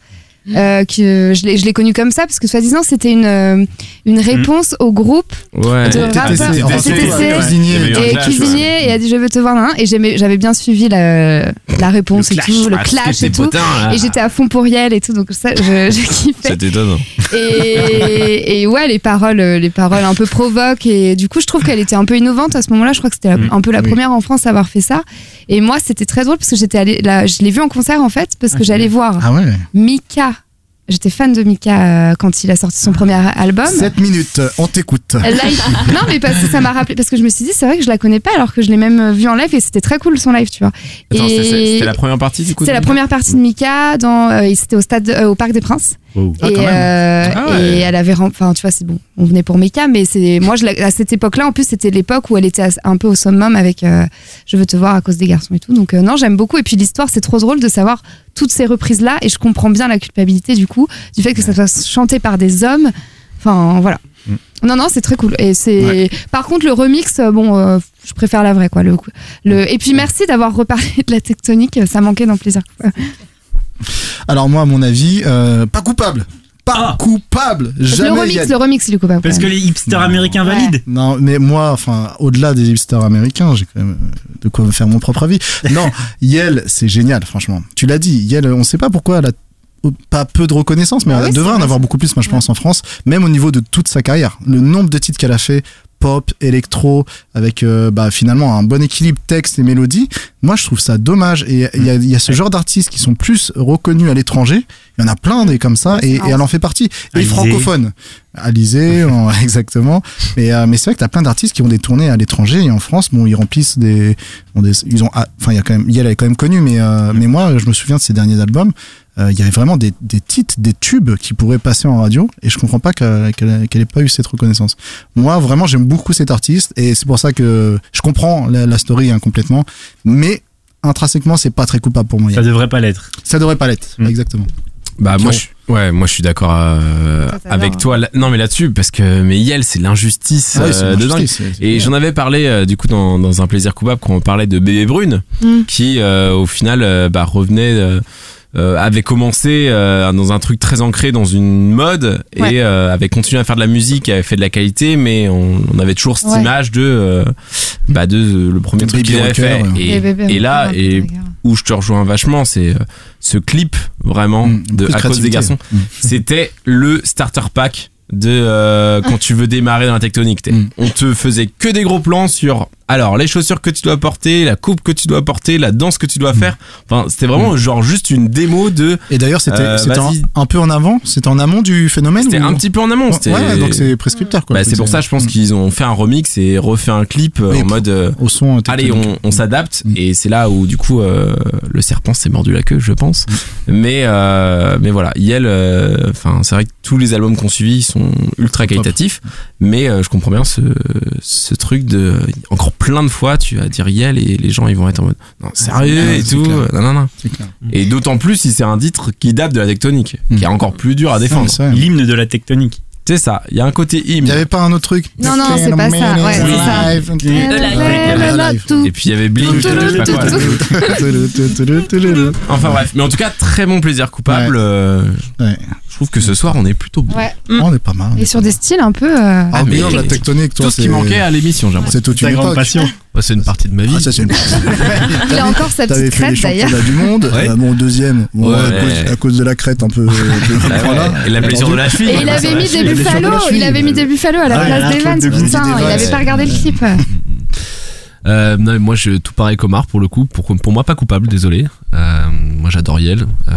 Euh, que je l'ai je l'ai connu comme ça parce que soi-disant c'était une euh, une réponse au groupe Ouais. De TTC, rappeur. enfin, TTC, surtout, cuisinier, Il y avait eu un et cuisinier et a dit je veux te voir nan, nan. et j'aimais j'avais bien suivi la, la réponse et clash. tout le Ah, clash et tout là. et j'étais à fond pour Yel et tout donc ça je, je kiffais Ça t'étonne. et, et ouais les paroles euh, les paroles un peu provoquent et du coup je trouve qu'elle était un peu innovante à ce moment-là je crois que c'était la- Mm. un peu la Oui. première en France à avoir fait ça et moi c'était très drôle parce que j'étais allée là je l'ai vu en concert en fait parce que j'allais voir Ah ouais Mika j'étais fan de Mika euh, quand il a sorti son premier album. 7 minutes, on t'écoute. Non mais parce que ça m'a rappelé parce que je me suis dit c'est vrai que je la connais pas alors que je l'ai même vu en live et c'était très cool son live tu vois. Attends, c'était c'était la première partie du coup c'est la première partie de Mika dans euh, c'était au stade euh, au parc des Princes Wow. Ah, et, euh, Ah ouais. et elle avait enfin tu vois c'est bon on venait pour Mika mais c'est moi je à cette époque là en plus c'était l'époque où elle était un peu au summum avec euh, je veux te voir à cause des garçons et tout. Donc euh, non j'aime beaucoup. Et puis l'histoire c'est trop drôle de savoir toutes ces reprises là et je comprends bien la culpabilité du coup du fait que ça soit chanté par des hommes. Enfin voilà. Non non c'est très cool. Et c'est par contre le remix bon euh, je préfère la vraie quoi le, le... et puis merci d'avoir reparlé de la tectonique ça manquait dans plaisir Alors moi, à mon avis, euh, pas coupable. Pas Ah. coupable. Jamais. le remix a- le remix il est coupable Parce que les hipsters américains Ouais. valident. Non, mais moi, enfin, au-delà des hipsters américains, j'ai quand même euh, de quoi me faire mon propre avis. Non, Yel, c'est génial, franchement. Tu l'as dit, Yel, on sait pas pourquoi elle a pas peu de reconnaissance, mais elle devrait en vrai, avoir beaucoup plus, moi je pense, en France, même au niveau de toute sa carrière. Le nombre de titres qu'elle a fait, pop, électro, avec euh, bah, finalement un bon équilibre texte et mélodie, moi je trouve ça dommage. Et il y a, il y a ce genre d'artistes qui sont plus reconnus à l'étranger, il y en a plein des comme ça, et, et elle en fait partie. Et francophone. Alizé, en- exactement. Mais, euh, mais c'est vrai que t'as plein d'artistes qui ont des tournées à l'étranger et en France, bon, ils remplissent des, bon, des- ils ont, ah, enfin, il y a quand même, Yel est quand même connu, mais, euh, mais moi, je me souviens de ses derniers albums. Euh, Il y avait vraiment des, des titres, des tubes qui pourraient passer en radio, et je comprends pas qu'elle qu'elle qu'elle ait pas eu cette reconnaissance. Moi, vraiment, j'aime beaucoup cet artiste, et c'est pour ça que je comprends la, la story hein, complètement, mais intrinsèquement, c'est pas très coupable pour moi. Ça devrait pas l'être. Ça devrait pas l'être, Mm. exactement. Bah moi je suis ouais moi je suis d'accord euh, avec va, toi là- non mais là-dessus parce que mais Yel c'est l'injustice Ah euh, de dingue. Et j'en avais parlé euh, du coup dans, dans un plaisir coupable quand on parlait de Bébé Brune Mm. qui euh, au final euh, bah, revenait euh, avait commencé euh, dans un truc très ancré dans une mode Ouais. et euh, avait continué à faire de la musique, avait fait de la qualité, mais on, on avait toujours cette Ouais. image de, euh, bah, de euh, le premier truc qu'il avait fait. ouais. Et, Et bébé, et là, et où je te rejoins vachement, c'est euh, ce clip vraiment Mm, de à cause des garçons. Mm. C'était le starter pack de euh, quand tu veux démarrer dans la tectonique. T'es- Mm. On te faisait que des gros plans sur alors les chaussures que tu dois porter, la coupe que tu dois porter, la danse que tu Mm. dois faire. Enfin, c'était vraiment genre juste une démo de. Et d'ailleurs, c'était Euh, un peu en avant, c'était en amont du phénomène. C'était ou- un petit peu en amont. Ouais, donc c'est prescripteur quoi. Bah, c'est pour ça, je pense qu'ils ont fait un remix et refait un clip euh, Oui, en mode. euh, au son. Allez, on, on s'adapte Mm. et c'est là où du coup euh, le serpent s'est mordu la queue, je pense. Mais euh, mais voilà, Yel, enfin c'est vrai que tous les albums qu'on suivi sont ultra qualitatifs, mais euh, je comprends bien ce ce truc de encore plein de fois tu vas dire Yel et les gens ils vont être en mode non sérieux ouais, et tout, clair. non non non. Et d'autant plus si c'est un titre qui date de la tectonique, Mm. qui est encore plus dur à défendre. L'hymne de la tectonique. C'est ça, il y a un côté Il hymne. n'y avait pas un autre truc Non, non, c'est pas ça. Ouais, c'est ça. Live. Live. Et puis il y avait Blink, Tout, je sais pas tout, quoi. là. Enfin bref, mais en tout cas très bon plaisir coupable. euh, Ouais. Je trouve que ce soir on est plutôt bon. Ouais. On est pas mal. Et sur des styles un peu. euh, Ah, mais mais la tectonique, toi, Tout ce qui manquait à l'émission, j'ai l'impression. C'est toute une grande passion. Ouais, c'est une partie de ma vie. Ah, ça, c'est une Il a encore sa petite crête d'ailleurs. du monde. Ouais. Euh, bon, deuxième. Bon, Ouais. à, cause, à cause de la crête un peu. Ah voilà. ouais, Et la blessure de la cheville. Et il avait mis des buffalo, il avait mis des buffalo à la Ah, place un d'Evans. truc de Putain, il avait pas regardé le clip. Euh, non, moi, je tout pareil qu'Omar pour le coup. Pour, pour moi, pas coupable, désolé. Euh, moi, j'adore Yel. Euh,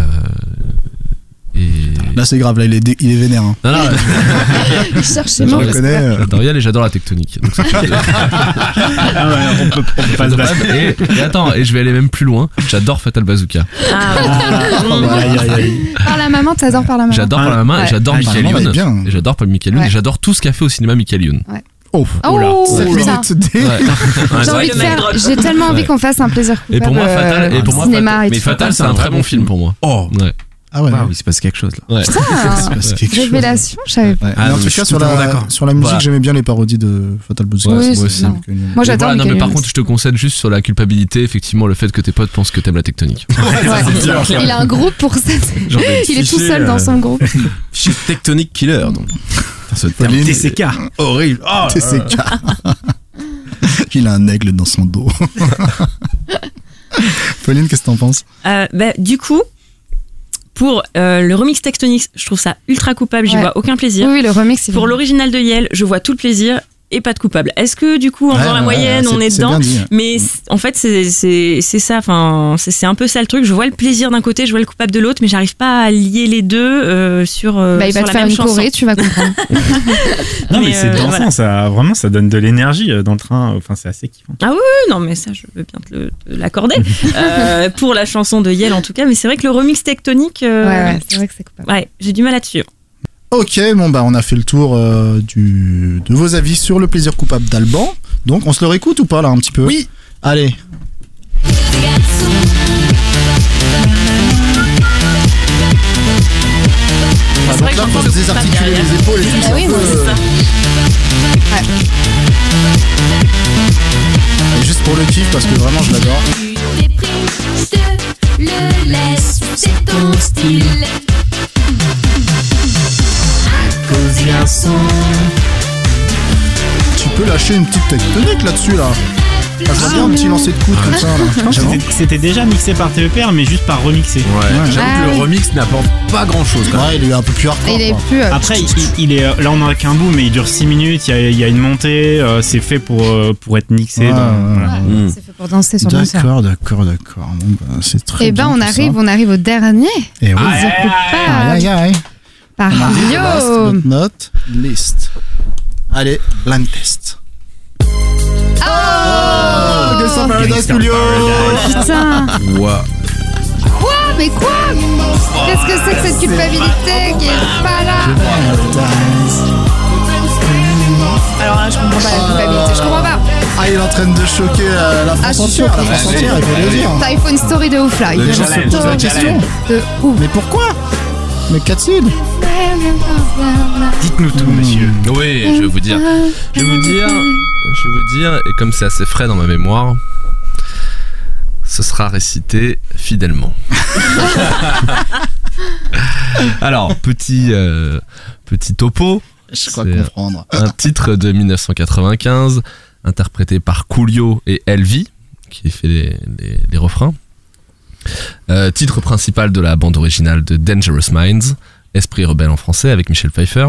et... Là, c'est grave. Là, il est, dé- il est vénère. hein. Non, non, Il cherche euh, j'adore Yel et j'adore la tectonique. Donc, Ah ouais, on peut, on peut pas se et, et attends, et je vais aller même plus loin. J'adore Fatal Bazooka. Aïe, aïe. Par la maman, t'adores par la maman. J'adore par la Ouais. et j'adore Ah, Michael Youn. j'adore pas Michael Youn. Ouais. Et j'adore tout ce qu'a fait au cinéma Michael Youn. Oh, Oh, Ouais. J'ai envie de faire. J'ai tellement envie Ouais. qu'on fasse un plaisir coupable. Et pour moi, Fatal, euh, et pour moi, cinéma Fatal, et mais. Fatal, c'est un très bon film pour moi. Oh, Ouais. Ah ouais. waouh, il se passe quelque chose là. Ouais. Putain, quelque révélation, je savais pas. Ouais. Ah, Mais en tout cas, sur la, d'accord. sur la musique, Voilà. j'aimais bien les parodies de Fatal Bazooka. Ouais, c'est euh, Moi, j'adore voilà, non, mais Michael par Youn. contre, je te concède juste sur la culpabilité, effectivement, le fait que tes potes pensent que t'aimes la tectonique. Ouais. Il a un groupe pour ça. Genre des Il est tout fichiers, seul dans euh, son groupe. Fichier Tectonic Killer donc. Putain, ce terme. Pauline, TCK. Horrible. Oh, TCK. Il a un aigle dans son dos. Pauline, qu'est-ce que t'en penses? Euh, bah, du coup, pour euh, le remix Tectonics, je trouve ça ultra coupable, j'y Ouais. vois aucun plaisir. Oui, oui, le remix, c'est Pour l'original de Yel, je vois tout le plaisir et pas de coupable. Est-ce que du coup, en Ouais, faisant la ouais, moyenne, ouais, on est dedans dit. Mais c- en fait, c'est ça. Enfin, c'est un peu ça le truc. Je vois le plaisir d'un côté, je vois le coupable de l'autre, mais j'arrive pas à lier les deux euh, sur. euh, Bah, il va sur te la faire même une chanson. choré, tu vas comprendre. Non, mais Mais, c'est euh, dansant, voilà. ça, vraiment, ça donne de l'énergie dans le train. Enfin, c'est assez kiffant. Oui, non, mais ça, je veux bien te l'accorder. Euh, pour la chanson de Yel, en tout cas. Mais c'est vrai que le remix tectonique, euh, Ouais, ouais, c'est vrai que c'est coupable. ouais, j'ai du mal à te suivre. Ok, bon bah on a fait le tour euh, du, de vos avis sur le plaisir coupable d'Alban. Donc on se le réécoute ou pas là un petit peu Oui. Allez. Ah, donc là, faut se désarticuler les épaules et tout. Ah oui, un peu, moi, c'est euh, et juste pour le kiff parce que vraiment je l'adore. Une petite tectonique là-dessus là. Ah, je vois bien un petit lancer de coude comme ça là. C'était- déjà mixé par TEPR, mais juste par remixé. Ouais, Ouais. j'avoue Ah que le oui. remix n'apporte pas grand chose quand même. Ouais, il est un peu plus hardcore. Et il est quoi. plus. euh, Après, il, il est, là, on a qu'un bout, mais il dure 6 minutes. Il y a, il y a une montée. euh, c'est fait pour, euh, pour être mixé. Ouais, voilà. Mm. C'est fait pour danser sur. D'accord, d'accord, d'accord. Bon, bah, c'est très Et ben, bien on arrive, ça. on arrive au dernier. Et oui. Aïe, aïe, aïe. Par Last Yo. but not least. Allez, blind test. Oh, Gangsta Paradise Julio Putain. Ouah. Quoi Mais quoi? Qu'est-ce que c'est que cette culpabilité qui est pas là? Alors là, je comprends pas la culpabilité. Je comprends pas. Ah, il est en train de choquer euh, la Ah, France suis entière, la. France entière, il faut le dire. Putain, il faut une story de ouf là. Il story la question. de ouf. Mais pourquoi? Mais Catherine Dites-nous tout, monsieur. Oui, je vais vous dire. Je vais vous dire. Je vais vous dire, et comme c'est assez frais dans ma mémoire, ce sera récité fidèlement. Alors, petit, euh, petit topo. Je crois comprendre. Un titre de 1995, interprété par Coolio et Elvi, qui fait les, les- les refrains. Euh, titre principal de la bande originale de Dangerous Minds, Esprit rebelle en français avec Michel Pfeiffer.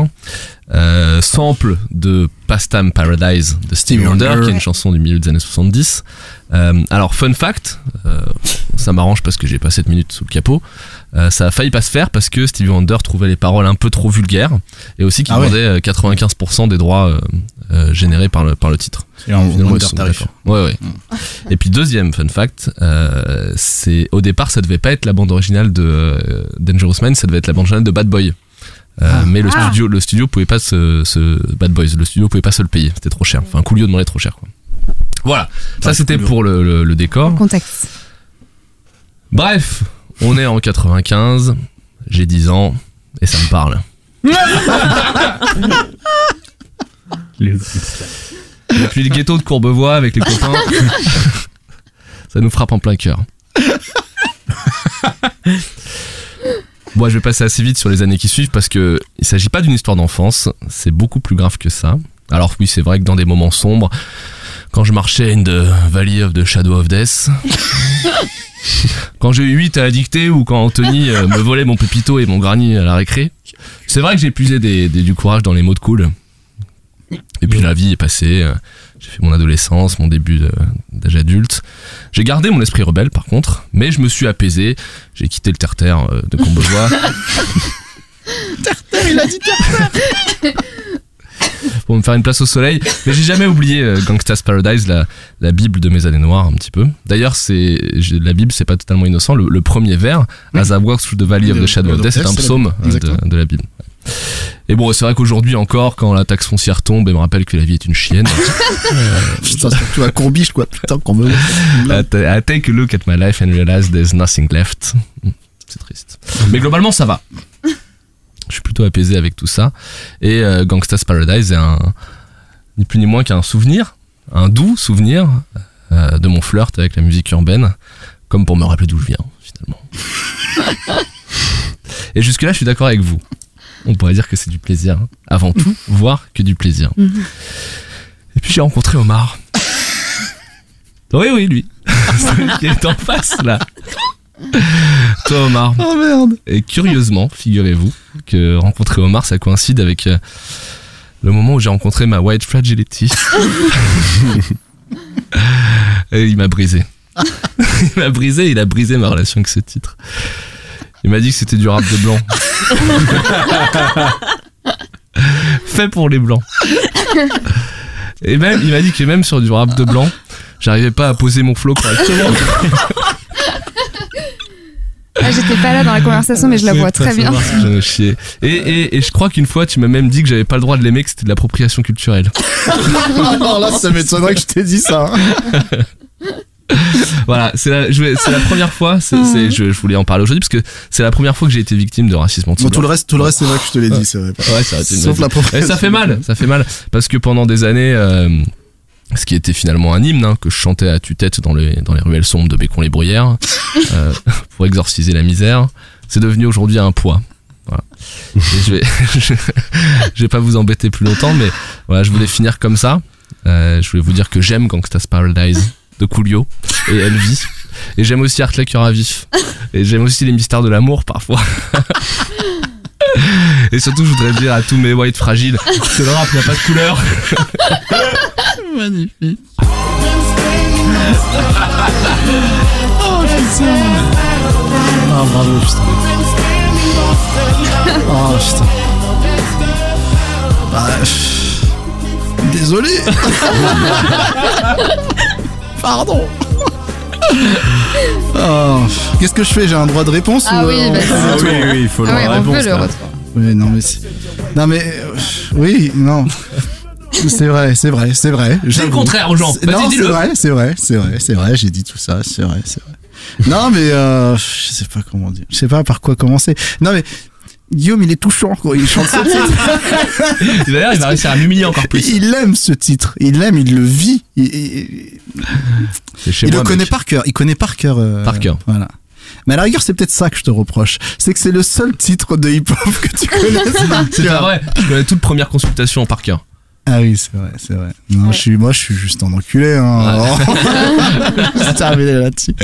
Euh, sample de Pastime Paradise de Stevie Wonder, qui est une chanson du milieu des années 70. Euh, alors, fun fact, euh, ça m'arrange parce que j'ai pas 7 minutes sous le capot. Euh, ça a failli pas se faire parce que Stevie Wonder trouvait les paroles un peu trop vulgaires et aussi qu'il Ah ouais. vendait euh, 95% des droits euh, générés par le, par le titre. Finalement, ils sont tarif. d'accord. Ouais, ouais. Et puis deuxième fun fact, euh, c'est au départ ça devait pas être la bande originale de euh, Dangerous Minds, ça devait être la bande originale de Bad Boy. Euh, mais le Ah. studio, le studio pouvait pas se, se Bad Boys, le studio pouvait pas se le payer, c'était trop cher. Enfin, Coolio demandait trop cher. Quoi. Voilà, ça c'était pour le, le- le décor. Contexte. Bref, on est en 95, j'ai 10 ans et ça me parle. Depuis le ghetto de Courbevoie avec les copains, ça nous frappe en plein cœur. Bon, je vais passer assez vite sur les années qui suivent parce que il s'agit pas d'une histoire d'enfance, c'est beaucoup plus grave que ça. Alors oui, c'est vrai que dans des moments sombres, quand je marchais in the Valley of the Shadow of Death, quand j'ai eu 8 à la dictée ou quand Anthony euh, me volait mon pépito et mon granny à la récré, c'est vrai que j'ai puisé des, des- du courage dans les mots de cool. Et puis la vie est passée, euh, j'ai fait mon adolescence, mon début d'âge adulte. J'ai gardé mon esprit rebelle par contre, mais je me suis apaisé, j'ai quitté le terre-terre euh, de Courbevoie. Il a dit pour me faire une place au soleil. Mais j'ai jamais oublié euh, Gangsta's Paradise, la, la bible de mes années noires un petit peu. D'ailleurs, c'est la bible, c'est pas totalement innocent. Le, le premier vers, As I walk through the valley of the shadow of death, c'est un psaume de la bible. Et bon, c'est vrai qu'aujourd'hui encore, quand la taxe foncière tombe, elle me rappelle que la vie est une chienne. Putain, surtout à Courbiche, quoi. Putain, qu'on me. I ta- I take a look at my life and realize there's nothing left. C'est triste. Mais globalement, ça va. Je suis plutôt apaisé avec tout ça. Et euh, Gangsta's Paradise est un, ni plus ni moins qu'un souvenir, un doux souvenir euh, de mon flirt avec la musique urbaine, comme pour me rappeler d'où je viens, finalement. Et jusque-là, je suis d'accord avec vous. On pourrait dire que c'est du plaisir, hein, avant tout, voire que du plaisir. Et puis j'ai rencontré Omar. Oui, oui, lui. Celui qui est en face, là. Toi, Omar. Oh merde. Et curieusement, figurez-vous que rencontrer Omar, ça coïncide avec euh, le moment où j'ai rencontré ma White Fragility. Et il m'a brisé. il m'a brisé, il a brisé ma relation avec ce titre. Il m'a dit que c'était du rap de blanc. Fait pour les blancs. Et même, il m'a dit que même sur du rap de blanc, j'arrivais pas à poser mon flow correctement. Ah, J'étais pas là dans la conversation, mais je la vois très bien. Et, et, et je crois qu'une fois, tu m'as même dit que j'avais pas le droit de l'aimer, que c'était de l'appropriation culturelle. Alors là, ça m'étonnerait que je t'ai dit ça. hein. voilà, c'est la, je vais- c'est la première fois, c'est, c'est- je, je voulais en parler aujourd'hui, parce que c'est la première fois que j'ai été victime de racisme anti Bon, tout le reste, tout le reste, c'est vrai que je te l'ai dit, c'est vrai. Ouais, ça Sauf la Et ça fait mal, ça fait mal. Parce que pendant des années, euh, ce qui était finalement un hymne, hein, que je chantais à tue-tête dans les, dans les ruelles sombres de Bécon-les-Bruyères, euh, pour exorciser la misère, c'est devenu aujourd'hui un poids. Voilà. Et je vais, je, je vais pas vous embêter plus longtemps, mais voilà, je voulais finir comme ça. Euh, je voulais vous dire que j'aime Gangsta's Paradise de Coolio et elle vit. Et j'aime aussi Art Cœur à vif. Et j'aime aussi les mystères de l'amour parfois. Et surtout, je voudrais dire à tous mes whites fragiles que le rap n'a pas de couleur. Magnifique. Oh putain. Ah bravo putain. Oh putain. Bah, désolé. Pardon. Oh, Qu'est-ce que je fais J'ai un droit de réponse Ah ou, oui, euh, vas-y. fait Ah oui, il faut Ah le oui, on réponse, veut le là. retour. Oui, non mais c'est- non mais euh, oui, non. C'est vrai, c'est vrai, c'est vrai. Dis le j'avoue. contraire aux gens. C'est- Vas-y, Non, c'est dis-le. vrai, c'est vrai, c'est vrai, c'est vrai. J'ai dit tout ça, c'est vrai, c'est vrai. Non mais euh, je sais pas comment dire. Je sais pas par quoi commencer. Non mais Guillaume, il est touchant quand il chante ce titre. D'ailleurs, il va réussir à m'humilier encore plus. Il aime ce titre, il l'aime, il le vit. Il, il- chez il moi, le connaît mec. par cœur. Il connaît par cœur. euh, Par cœur. Voilà. Mais à la rigueur, c'est peut-être ça que je te reproche. C'est que c'est le seul titre de hip-hop que tu connais par C'est pas vrai. Je connais toute première consultation par cœur. Ah oui, c'est vrai, c'est vrai. Non, je suis, moi, je suis juste un enculé. Hein. c'est terminé là-dessus.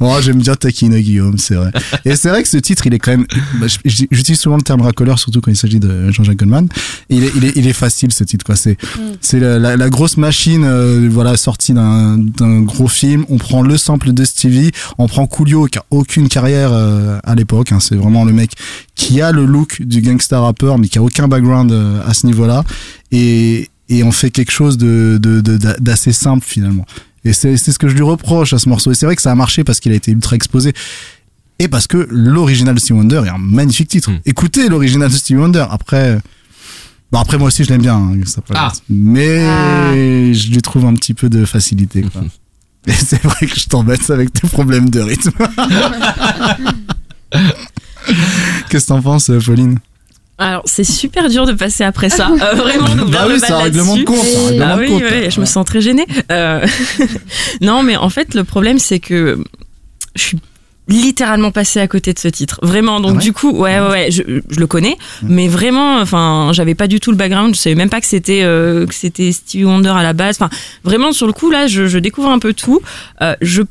Bon, j'aime bien taquiner Guillaume, c'est vrai. Et c'est vrai que ce titre, il est quand même. bah, J'utilise souvent le terme racoleur, surtout quand il s'agit de Jean-Jacques Goldman. Il est, il est, il est facile ce titre, quoi. C'est, c'est la, la- la grosse machine, euh, voilà, sortie d'un, d'un gros film. On prend le sample de Stevie, on prend Coolio qui a aucune carrière euh, à l'époque. Hein. C'est vraiment le mec qui a le look du gangsta rappeur, mais qui a aucun background euh, à ce niveau-là. Et, et on fait quelque chose de, de, de- d'a- d'assez simple finalement. Et c'est, c'est ce que je lui reproche à ce morceau. Et c'est vrai que ça a marché parce qu'il a été ultra exposé. Et parce que l'original de Stevie Wonder est un magnifique titre. Écoutez l'original de Stevie Wonder. Après, bon après moi aussi je l'aime bien. hein, ça peut- Ah. Mais je lui trouve un petit peu de facilité. Quoi. Et c'est vrai que je t'embête avec tes problèmes de rythme. Qu'est-ce que t'en penses, Pauline? Alors, c'est super dur de passer après ça. Euh, vraiment, Bah d'ouvrir oui, le c'est un règlement de là-dessus. compte, c'est un règlement Ah de oui, compte. oui, je me sens très gênée. Euh, non, mais en fait, le problème, c'est que je suis littéralement passée à côté de ce titre. Vraiment. Donc, Ah ouais du coup, ouais, ouais, ouais, je, je le connais. Mais vraiment, enfin, j'avais pas du tout le background. Je savais même pas que c'était, euh, que c'était Stevie Wonder à la base. Enfin, vraiment, sur le coup, là, je, je découvre un peu tout. Euh, je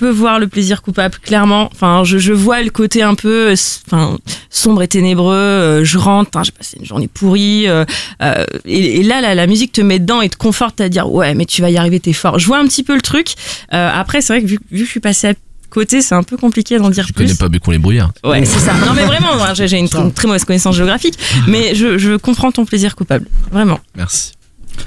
peux voir le plaisir coupable clairement enfin je, je vois le côté un peu euh, enfin sombre et ténébreux euh, je rentre hein, j'ai passé une journée pourrie euh, euh, et, et là, la, la musique te met dedans et te conforte à dire ouais mais tu vas y arriver t'es fort je vois un petit peu le truc Euh, après c'est vrai que vu, vu que je suis passée à côté c'est un peu compliqué d'en dire Je plus connais pas Bécon les brouillards. Ouais, c'est ça. Non, mais vraiment, moi, j'ai une, tr- une très mauvaise connaissance géographique, mais je, je comprends ton plaisir coupable. Vraiment. Merci.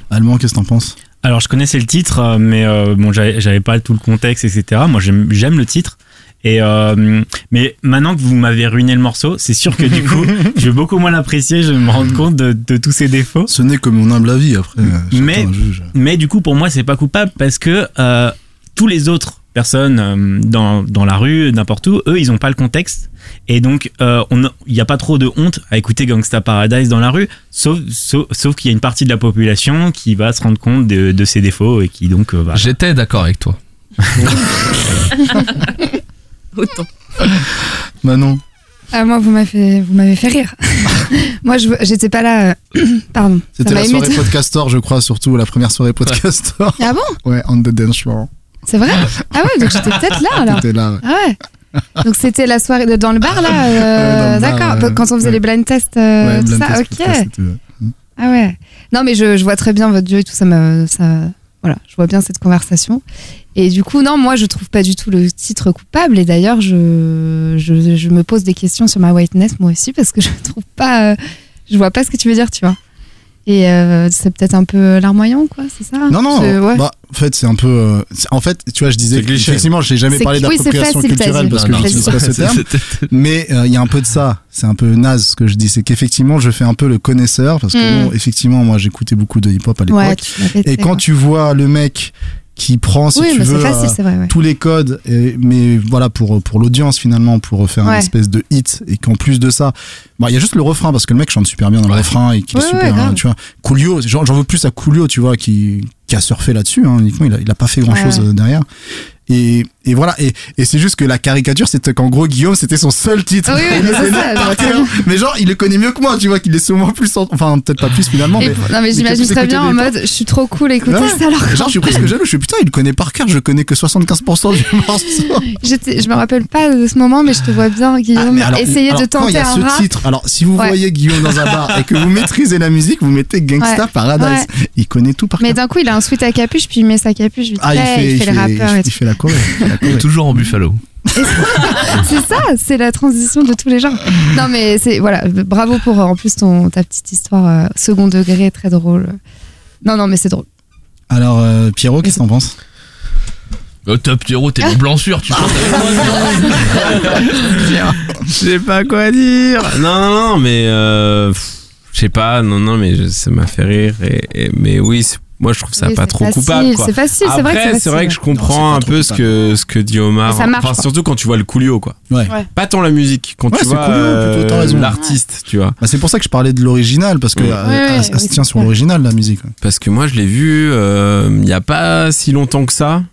Allemand, qu'est-ce que t'en penses? Alors je connaissais le titre, euh, mais euh, bon, j'avais pas tout le contexte, etc. Moi j'aime le titre. Et euh, mais maintenant que vous m'avez ruiné le morceau, c'est sûr que du coup, je vais beaucoup moins l'apprécier. Je vais me rendre compte de, de tous ses défauts. Ce n'est que mon humble avis après. euh, Mais juge. mais du coup, pour moi, c'est pas coupable parce que euh, tous les autres personnes euh, dans, dans la rue, n'importe où, eux, ils ont pas le contexte. Et donc, euh, on il n'y a pas trop de honte à écouter Gangsta Paradise dans la rue, sauf, sauf, sauf qu'il y a une partie de la population qui va se rendre compte de, de ses défauts et qui donc euh, va. J'étais d'accord avec toi. Autant. Manon. Ah, moi, vous m'avez fait, vous m'avez fait rire. moi, je, j'étais pas là. euh, Pardon. C'était la soirée podcastor, je crois, surtout la première soirée podcastor. Ah bon? Ouais, on the dance floor. C'est vrai Ah ouais, donc j'étais peut-être là alors. T'étais là. ouais. Ah ouais. Donc c'était la soirée de- dans le bar là. euh, Ouais, D'accord. Quand on faisait Ouais. les blind tests, euh, Ouais, tout blind ça. test Ok. c'était- Ah ouais. Non mais je, je vois très bien votre duo et tout ça. Me, ça voilà, je vois bien cette conversation. Et du coup, non, moi je trouve pas du tout le titre coupable. Et d'ailleurs, je, je, je me pose des questions sur ma whiteness moi aussi parce que je trouve pas. euh, je vois pas ce que tu veux dire, tu vois. Et euh, c'est peut-être un peu larmoyant, quoi, c'est ça? Non, non, ouais. bah, en fait, c'est un peu. euh, en fait, tu vois, je disais, cliché. effectivement, je n'ai jamais parlé oui, c'est d'appropriation culturelle parce Non, que je n'utilise pas ce terme. Mais euh, il y a un peu de ça. C'est un peu naze ce que je dis. C'est qu'effectivement, je fais un peu le connaisseur parce que, Mm. bon, effectivement, moi, j'écoutais beaucoup de hip-hop à l'époque. Ouais, Et quand quoi. tu vois le mec qui prend, si Oui, tu veux, facile, euh, c'est vrai, ouais. tous les codes, et- mais voilà, pour, pour l'audience finalement, pour faire Ouais. une espèce de hit, et qu'en plus de ça, bah, il y a juste le refrain, parce que le mec chante super bien dans le refrain, et qu'il est super, hein, tu vois. Coolio, j'en veux plus à Coolio, tu vois, qui, qui a surfé là-dessus, hein, uniquement, il a, il a pas fait grand chose Ouais, ouais. derrière. Et, et voilà, et, et c'est juste que la caricature, c'était qu'en gros, Guillaume, c'était son seul titre. Oui, oui, mais le c'est ça, par cœur. mais genre, il le connaît mieux que moi, tu vois, qu'il est souvent plus, en- enfin, peut-être pas plus finalement, Et mais. non mais mais j'imagine très bien en mode je suis trop cool écoutez Ouais. ça alors Genre, je suis presque jaloux. Je suis putain, il connaît par cœur. Je connais que 75% du morceau. Je me rappelle pas de ce moment mais je te vois bien Guillaume Ah, mais alors- essayer alors, de quand il y tenter a un ce rap titre, alors si vous Ouais. voyez Guillaume dans un bar et que vous maîtrisez la musique, vous mettez Gangsta Ouais. Paradise. Il connaît tout par mais cœur. d'un coup il a un sweat à capuche puis il met sa capuche Ah, il fait, le rappeur il fait la choré. Toujours en buffalo. c'est ça c'est la transition de tous les genres non mais c'est voilà bravo pour euh, en plus ton ta petite histoire euh, second degré très drôle non non mais c'est drôle Alors, euh, Pierrot, qu'est-ce que t'en penses? Au top Pierrot, t'es mon blanc sûr, tu chantes Je sais pas quoi dire. Non, non, non, mais euh, je sais pas. Non, non, mais je- ça m'a fait rire. Et, et- mais oui, c'est- moi je trouve ça Oui, pas trop facile, coupable. quoi. c'est facile, c'est vrai que Après, c'est vrai que je comprends Non, un peu ce que ce que dit Omar. Ça marche, Enfin, surtout quand tu vois le coolio, quoi. Ouais. Ouais. Pas tant la musique, quand Ouais, tu c'est vois euh, l'artiste, tu vois. Bah, c'est pour ça que je parlais de l'original parce que Ouais. euh, Ouais, elle- ouais, elle se tient sur l'original la musique. Parce que moi, je l'ai vu euh, il y a pas si longtemps que ça.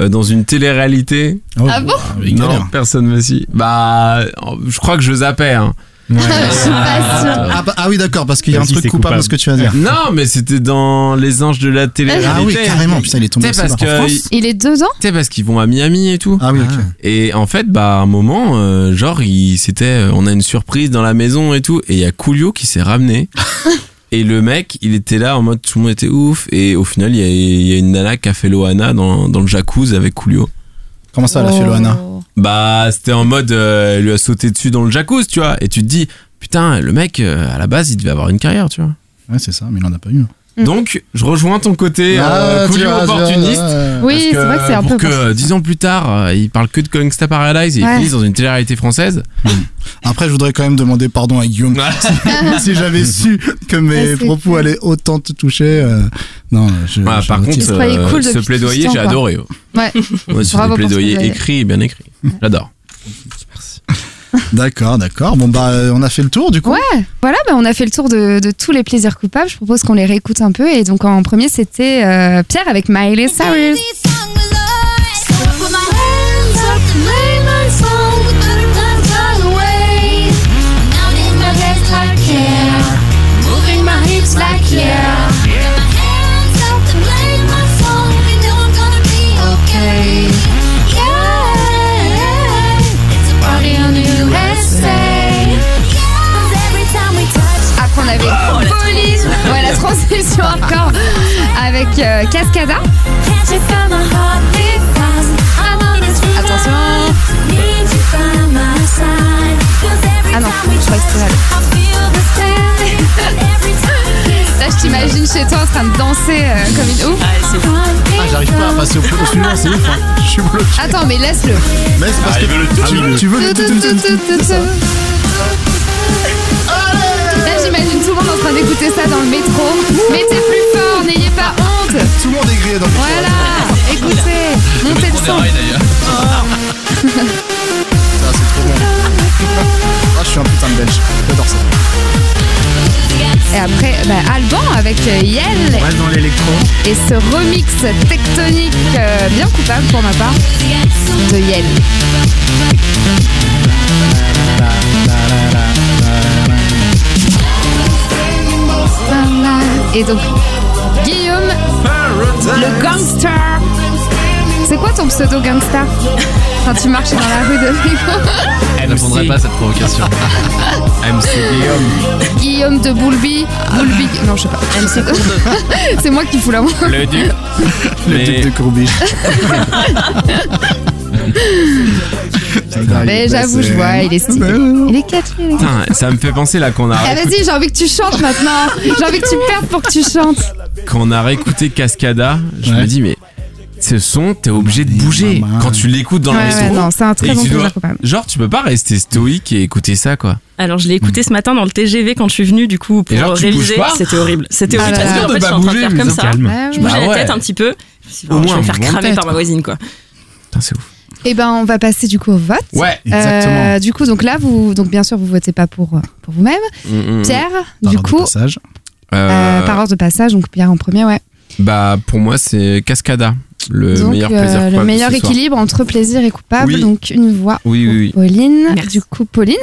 euh, dans une télé-réalité. Oh, Ah bon? Il Non, personne me suit. Bah, je crois que je zappais. Hein. Je suis pas sûre. Ah, bah- ah oui, d'accord, parce qu'il y a un Vas-y, truc c'est coupable, coupable. dans ce que tu vas dire. Non, mais c'était dans Les Anges de la télé. Ah oui, carrément. Putain, il est tombé Tu sais, aussi parce bas. France Il est dedans Tu sais, parce qu'ils vont à Miami et tout. Ah oui, ok. Et en fait, bah, à un moment, euh, genre, il, c'était, euh, on a une surprise dans la maison et tout. Et il y a Coolio qui s'est ramené. et le mec, il était là en mode tout le monde était ouf. Et au final, il y a, il y a une nana qui a fait Loana dans, dans le jacuzzi avec Coolio. Comment ça, elle a fait Loana Oh. Bah, c'était en mode, euh, elle lui a sauté dessus dans le jacuzzi, tu vois. Et tu te dis, putain, le mec, euh, à la base, il devait avoir une carrière, tu vois. Ouais, c'est ça, mais il en a pas eu. Mm. Donc, je rejoins ton côté euh, Ah, Coolio vois, tu vois, opportuniste. ouais. Oui, c'est vrai que c'est un pour peu. que euh, dix ans plus tard, euh, il parle que de Gangsta Paradise et Ouais. il finisse dans une télé-réalité française. Après, je voudrais quand même demander pardon à Guillaume. si, si j'avais su que mes Ouais, c'est propos allaient autant te toucher. euh, non, je. Ah, je par contre, euh, cool ce plaidoyer, j'ai adoré. Ouais. Ouais, c'est des plaidoyers plaidoyer. écrits, bien écrits. J'adore. D'accord, d'accord. Bon, bah, euh, on a fait le tour, du coup. Ouais, voilà, bah, on a fait le tour de, tous les plaisirs coupables. Je propose qu'on les réécoute un peu. Et donc, en premier, c'était euh, Pierre avec Miley Cyrus. Feeling. Attention. Need you by my side. 'Cause every Ah non, time we je crois que c'était touch, I feel the same. Every time we kiss, Là, je t'imagine chez toi en train de danser euh, comme une ouf. Ah, j'arrive pas à passer au, au suivant, c'est ouf. hein. Je suis bloqué. Attends, mais laisse-le. Mais c'est parce que tu, tu veux le tout, tout, tout, tout. Là, j'imagine tout le monde en train d'écouter ça dans le métro. Mettez Dans le Voilà, écoutez, montez le son. Ah, c'est trop bon. Ah, je suis un putain de belge. J'adore ça. Et après, bah, Alban avec euh, Yel reste dans l'électro. et ce remix tectonique euh, bien coupable pour ma part de Yel. Et donc, Guillaume, le gangster. C'est quoi ton pseudo gangster Quand tu marches dans la rue de Je répondrai pas à cette provocation. MC Guillaume. Guillaume de Boulby. Boulby. Non, je sais pas. C'est moi qui fous la main. Le duc. Le Mais- duc de Courbiche. Mais j'avoue, je vois, il est stylé. Il est catchy, il est catchy. Putain, ça me fait penser là qu'on a, Eh, vas-y, j'ai envie que tu chantes maintenant. J'ai envie que tu perdes pour que tu chantes. Qu'on a réécouté Cascada. Je Ouais. me dis, mais ce son, t'es obligé de bouger maman. quand tu l'écoutes dans Ouais, le ouais, métro. non, c'est un très Et bon tu dois- plaisir coupable. Genre, tu peux pas rester stoïque et écouter ça, quoi. Alors, je l'ai écouté ce matin dans le TGV quand je suis venue, du coup, pour Et genre, tu réviser. bouges pas C'était horrible. C'était Ah horrible là parce là. qu'en fait, De je suis pas en train de faire comme ça. calme. Ouais, Je ouais. bougeais Bah la ouais. tête un petit peu. Je me suis dit, Au bon, moins je vais me faire mouvement de cramer tête. par ma voisine, quoi. Putain, c'est ouf. Eh ben, on va passer du coup au vote. Ouais. Exactement. Euh, du coup, donc là, vous, donc bien sûr, vous votez pas pour, euh, pour vous-même. Mm, mm. Pierre, Par du de coup, passage. Euh, Euh, par ordre de passage, donc Pierre en premier, ouais. Bah, pour moi, c'est Cascada. Le donc, meilleur euh, plaisir le coupable meilleur soir. équilibre entre plaisir et coupable. Oui. Donc, une voix Oui, pour oui, oui. Pauline. Merci. Du coup, Pauline.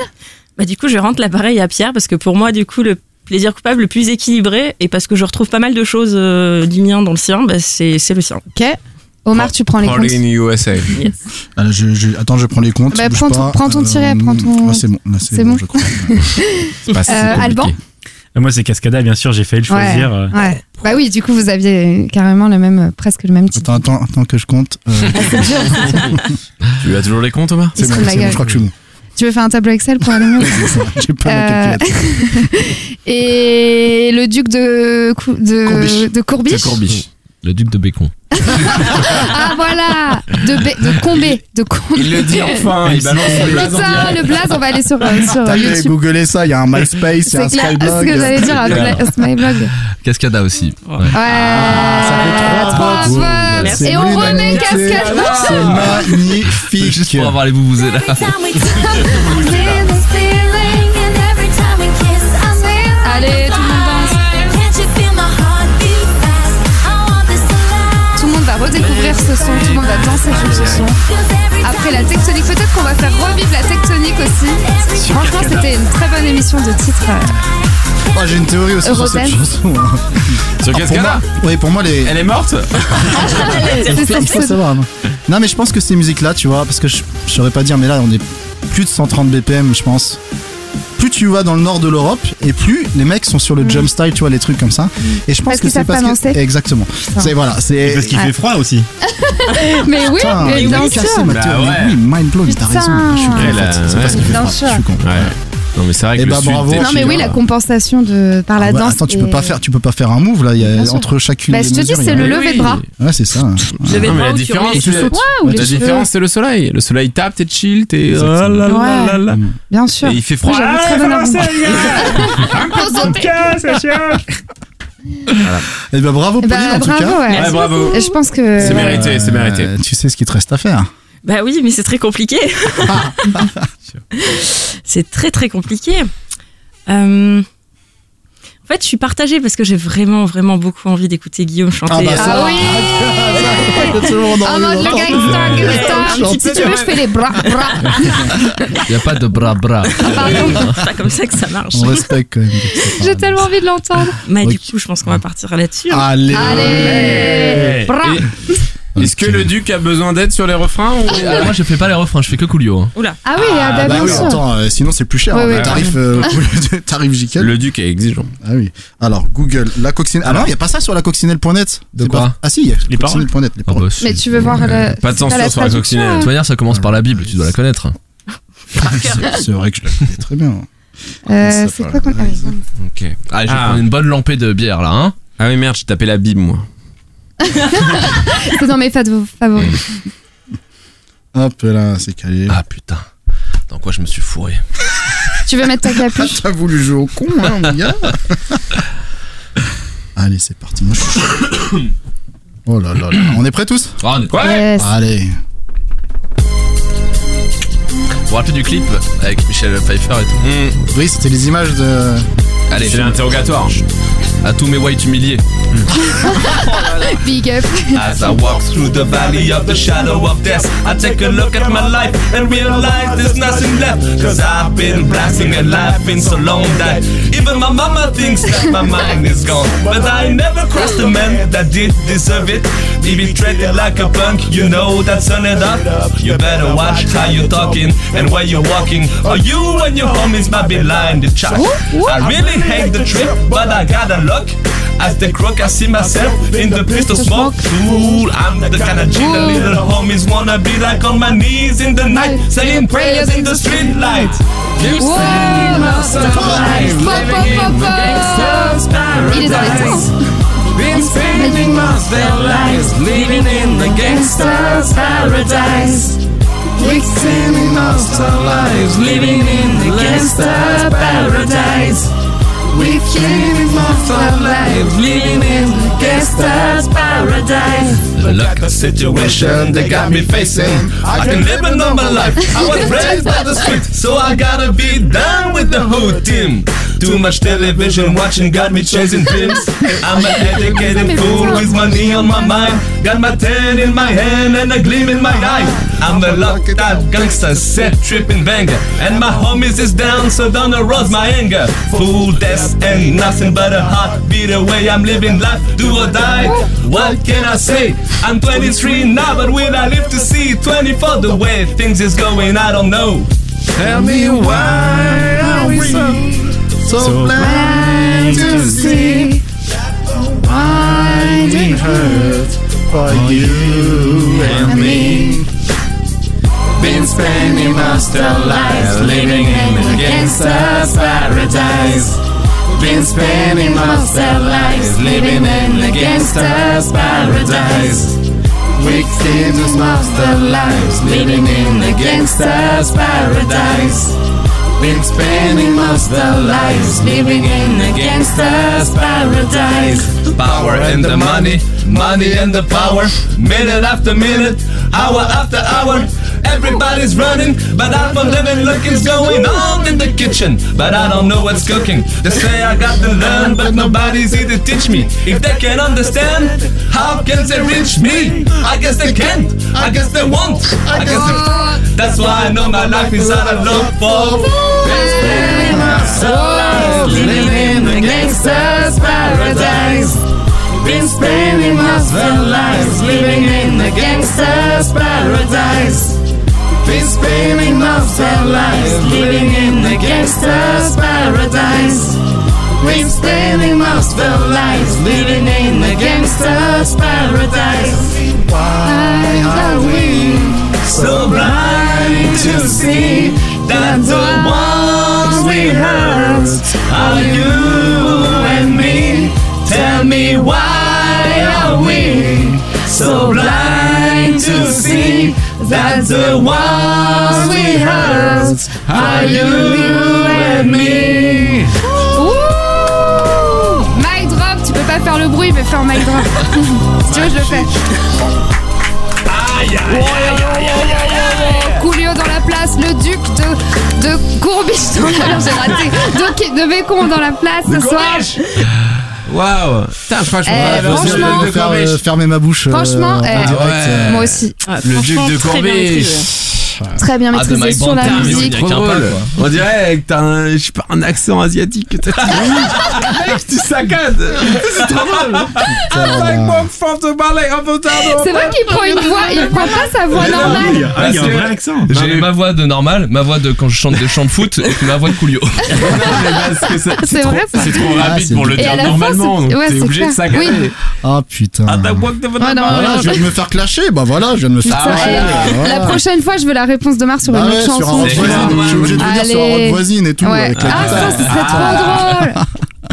Bah, du coup, je rentre l'appareil à Pierre parce que pour moi, du coup, le plaisir coupable le plus équilibré et parce que je retrouve pas mal de choses euh, du mien dans le sien, bah, c'est c'est le sien. Ok. Omar, tu prends les comptes. Pauline USA. Alors, je, je- attends, je prends les comptes. Bah, prends ton- pas. prends ton tiret, prends ton- Ah, c'est bon, c'est bon, bon je crois. Pas Euh. Alban Euh, Moi, c'est Cascada, bien sûr, j'ai failli le choisir. euh. Ouais. Bah oui, du coup, vous aviez carrément le même, presque le même titre. Attends, attends, attends que je compte. Euh, dur. Tu as toujours les comptes, Thomas c'est bon, bon, je crois que je suis bon. Tu veux faire un tableau Excel pour aller mieux J'ai pas Euh. Et le duc de, de, Courbiche. de Courbiche. Le duc de Bécon. Ah voilà De, Bé- de Combé. De Combé. Il le dit enfin, il balance le blaze Putain, le blaze, on va aller sur, euh, sur T'as YouTube. googler ça, il y a un MySpace, il y a un C'est clair, Skyblog. ce que j'allais dire, un. Bla- Skyblog. Cascada aussi. Ouais. Ouais, ça fait trois votes. votes. C'est Et on remet l'unanimité. Cascade. C'est magnifique. Juste pour avoir les boubouzés là. Time we touch, ce son, tout le monde va danser sur ce son. Après la tectonique, peut-être qu'on va faire revivre la tectonique aussi. Franchement, c'était une très bonne émission de titres. euh, Oh, J'ai une théorie aussi sur cette chanson. hein. Sur pour Cascada moi- Oui, pour moi, les. Elle est morte il faut, il faut savoir. Non. Non, mais je pense que ces musiques-là, tu vois, parce que je, je saurais pas dire, mais là, on est plus de 130 BPM, je pense. Plus tu vas dans le nord de l'Europe, et plus les mecs sont sur le jump style, tu vois, les trucs comme ça. Et je pense Parce que c'est parce pas que. Exactement. C'est voilà, c'est. Parce qu'il fait froid aussi. Mais oui, Putain, mais il bien cassé Bah ouais. Oui, mind blown, t'as raison. Je suis con, en fait. C'est ouais. parce qu'il fait Bien froid. sûr. Je suis con. Ouais. Non, mais c'est vrai que Eh le bah, sud bravo. Non, mais oui, la compensation de, par la Ah ouais, danse. attends, tu peux pas faire, tu peux pas faire un move là. Il y a entre chacune. Bah, des je te dis, mesures, c'est le lever de bras. Ouais, c'est ça. Vais Non, mais pas la différence, tu sautes. La c'est le soleil. Le soleil tape, t'es chill, t'es. Ah là là. Bien sûr. Et il fait froid. Très bon argument. Eh ben bravo Eh ben, Pauline en tout bravo, cas. ouais. Ouais, bravo. Et je pense que. C'est mérité, c'est mérité. Euh, Tu sais ce qu'il te reste à faire. Bah oui, mais c'est très compliqué. c'est très très compliqué. Euh, En fait, je suis partagée parce que j'ai vraiment vraiment beaucoup envie d'écouter Guillaume chanter. Ah bah ça. Ah oui En mode le gangster, gangster. Si tu veux, je fais les bras, bras. Il n'y a pas de bras bras. Pardon, c'est pas comme ça que ça marche. On respecte quand même. J'ai tellement envie de l'entendre. Mais du Ok. coup, je pense qu'on va partir là-dessus. Allez. Allez Bras Et- Est-ce que le duc a besoin d'aide sur les refrains ou- Euh, moi, je fais pas les refrains, je fais que Coolio. hein. Oula. Ah oui, ah, bah, Ah bah bien oui, sûr. attends, euh, sinon c'est plus cher. Hein, le tarif, euh, tarif JK. Le duc est exigeant. Ah oui. Alors Google, la coccinelle. Ah non, il y a pas ça sur la coccinelle.net. De C'est quoi pas- Ah si, il y a Les paroles coccinelle.net. Les Ah paroles. bah, Mais tu veux voir le. Pas de c'est censure la sur la traduction, coccinelle. De toute manière, ça commence par la Bible, tu dois la connaître. C'est- C'est vrai que je la connais très bien. Euh, c'est quoi qu'on. Ah, oui. Ok. Ah, je vais Ah. prendre une bonne lampée de bière là, hein. Ah oui, merde, j'ai tapé la Bible, moi. C'est dans mes favo- favoris. Hop là, c'est calé. Ah putain. Dans quoi je me suis fourré Tu veux mettre ta capuche T'as voulu jouer au con, hein, mon gars Allez, c'est parti. Moi, je suis chaud. Oh là là là. On est prêts tous Ah, on est Yes. Allez. Vous vous rappelez du clip avec Michel Pfeiffer et tout Oui, c'était les images de. Allez, C'est l'interrogatoire. à tous mes whites humiliés. Big up. As I walk through the valley of the shadow of death, I take a look at my life and realize there's nothing left. Cause I've been blasting and laughing so long that even my mama thinks that my mind is gone. But I never crossed a man that did deserve it. He be treated like a punk, you know that's on it up. You better watch how you talking and where you walking, or you and your homies might be lying to chat. I really hate the trip, but I gotta look. As the crook, I see myself in the pistol smoke. Fool, I'm the kind of G the little homies wanna be like on my knees in the night, saying prayers in the street light. You Wow. say Pop, pop, pop, pop. Il est dans les temps. Been spending most their lives living in the gangster's paradise. We're spending most our lives living in the gangster's paradise. We're spending most our lives living in the gangster's paradise. Look at the situation they got me facing. I can live a normal life. I was raised by the street, so I gotta be down with the hood team. Too much television watching got me chasing dreams. I'm an educated fool with money on my mind. Got my ten in my hand and a gleam in my eye. I'm a locked out gangster, set tripping banger. And my homies is down, so don't arouse my anger. Fool, that's ain't nothing but a heartbeat away. I'm living life, do or die. What can I say? I'm 23 now, but will I live to see 24? The way things is going, I don't know. Tell me why are we so, so blind to see? That finding hurt for you and me. Been spending most our lives living in a gangster's paradise. Been spending most our lives living in a gangster's paradise. Spend most our lives living in a gangster's paradise. Been spending most our lives living in a gangster's paradise. The power and the money, money and the power. Minute after minute, hour after hour. Everybody's running, but I'm for living. Look, it's going on in the kitchen, but I don't know what's cooking. They say I got to learn, but nobody's here to teach me. If they can't understand, how can they reach me? I guess they can't. I guess they won't. I guess they. That's why I know my life is out of love for. Spending most of living in the gangster's paradise. Been spending most of lives living in the gangster's paradise. Been spending most of lives living in the gangster's paradise. Been spending most of the lives living in the gangster's paradise. Why are we so blind to see that the ones we hurt are you and me? Tell me why are we? So blind to see that the ones we hurt are you and me? Ouh Mic drop, tu peux pas faire le bruit, mais un mic drop. si tu veux, je le fais. Coolio dans la place, le duc de, de non, j'ai raté. De, de Bécon dans la place ce soir. Waouh Putain, franchement, Eh, la version franchement- de Faire, Corbiche. euh, fermer ma bouche. euh, Franchement, en eh, direct, ouais. euh, Moi aussi. Le duc de maîtrisé. Très bien Ah, maîtrisé sur la musique. on Trop dirait qu'un drôle. pas, quoi. On dirait que t'as un, je sais pas, un accent asiatique que t'as Mec, tu saccades C'est trop drôle C'est vrai qu'il prend une voix, il prend pas sa voix normale. Ah, il y a un vrai accent. J'ai ma voix de normal, ma voix de quand je chante des chants de foot et puis ma voix de Coolio. C'est vrai ça. C'est trop Ah, rapide c'est pour le dire normalement, c'est- donc ouais, t'es c'est obligé de saccader. Ah putain. Ah, je viens de me faire clasher. Bah voilà, je viens de me faire clasher. voilà. La prochaine fois, je veux la réponse de Mars sur Bah une ouais, autre sur un chanson. Je suis obligé de venir sur un rock voisine et tout. Ouais. Avec la Ah, ça, ce serait trop drôle.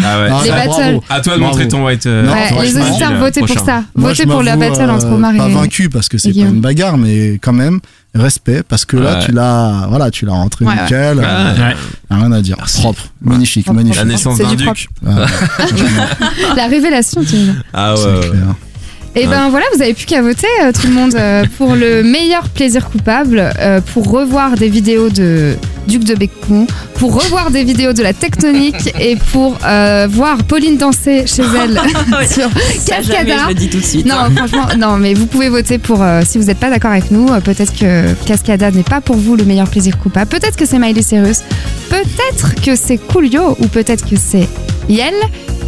Ah ouais. Ah, Les battles. À toi de Bravo. montrer ton white. euh, Non, Ouais, white les auditeurs, euh, votez pour prochain. ça. Moi, Votez pour la battle euh, entre Omar et. Pas vaincu parce que c'est pas une bagarre, mais quand même respect parce que là Ouais. tu l'as, voilà, tu l'as rentré Ouais, ouais. nickel. Ouais. euh, Rien à dire. Propre, magnifique, magnifique. La naissance C'est d'un du duc. Ah, La révélation, tu dire. Ah c'est ouais. Et ben voilà, vous avez plus qu'à voter euh, tout le monde euh, pour le meilleur plaisir coupable, euh, pour revoir des vidéos de Duc de Bécon, pour revoir des vidéos de la Tectonique et pour euh, voir Pauline danser chez elle sur Ça, jamais, Cascada. je le dis tout de suite. Non, franchement, non, mais vous pouvez voter pour. euh, si vous n'êtes pas d'accord avec nous, euh, peut-être que Cascada n'est pas pour vous le meilleur plaisir coupable. Peut-être que c'est Miley Cyrus. Peut-être que c'est Coolio ou peut-être que c'est Yel.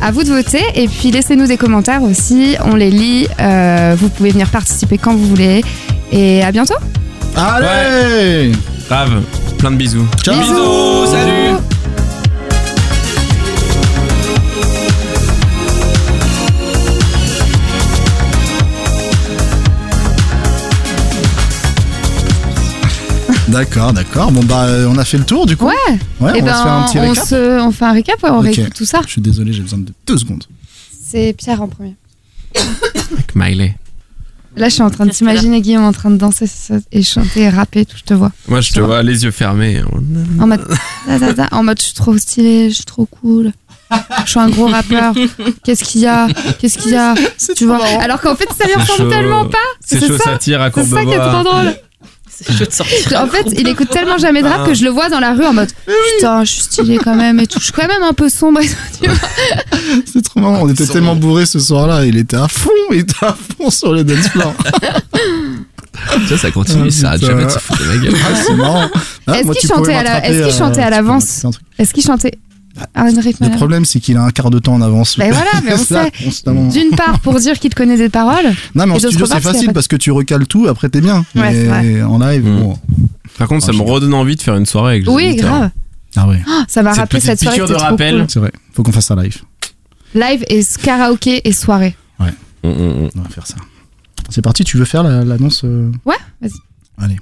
À vous de voter et puis laissez-nous des commentaires aussi. On les lit. euh, vous pouvez venir participer quand vous voulez. Et à bientôt. Allez, Grave. Plein de bisous. ciao. Bisous. salut. D'accord, d'accord. Bon bah euh, on a fait le tour du coup. Ouais. Ouais, et on ben, va se faire un petit on, récap. se- on fait un récap. ouais, on Ok. réécoute tout ça. Je suis désolé, j'ai besoin de deux secondes. C'est Pierre en premier. Avec Miley. Là, je suis en train de t'imaginer Guillaume en train de danser ça, et chanter et rapper. Tout, je te vois. Moi, je te vois les yeux fermés. En mode, da, da, da, en mode, je suis trop stylé, je suis trop cool. Je suis un gros rappeur. Qu'est-ce qu'il y a? Qu'est-ce qu'il y a? Tu vois Alors qu'en fait, ça lui ressemble tellement pas. C'est chaud, ça tire à C'est ça qui est trop drôle. C'est chaud de sortir. En fait, il écoute tellement jamais de rap que je le vois dans la rue en mode Putain, je suis stylé quand même et tout. Je suis quand même un peu sombre. C'est trop marrant, on était tellement bourrés ce soir-là, il était à fond, il était à fond sur le dance floor. Ça, ça continue, Ah, ça arrête putain. jamais de se foutre de ma gueule. Ah, c'est marrant. Ah, Est-ce qu'il chantait à la- m'attraper, est-ce qu'il euh, chantait un rythme à Le problème, c'est qu'il a un quart de temps en avance. Ben voilà, mais on C'est ça, sait. constamment. D'une part, pour dire qu'il te connaît des paroles. Non, mais en studio, c'est facile parce que tu recales tout, après t'es bien. Ouais, mais en live, Mm. bon. Par contre, ça Ah, me redonne envie de faire une soirée avec les Oui, grave. Ah ouais, Ah, Ça m'a Cette rappelé cette soirée. de rappel. cool. c'est vrai. Faut qu'on fasse ça live. Live et karaoké et soirée. Mm, mm, mm. On va faire ça. C'est parti, tu veux faire la- l'annonce euh Ouais, vas-y. Allez.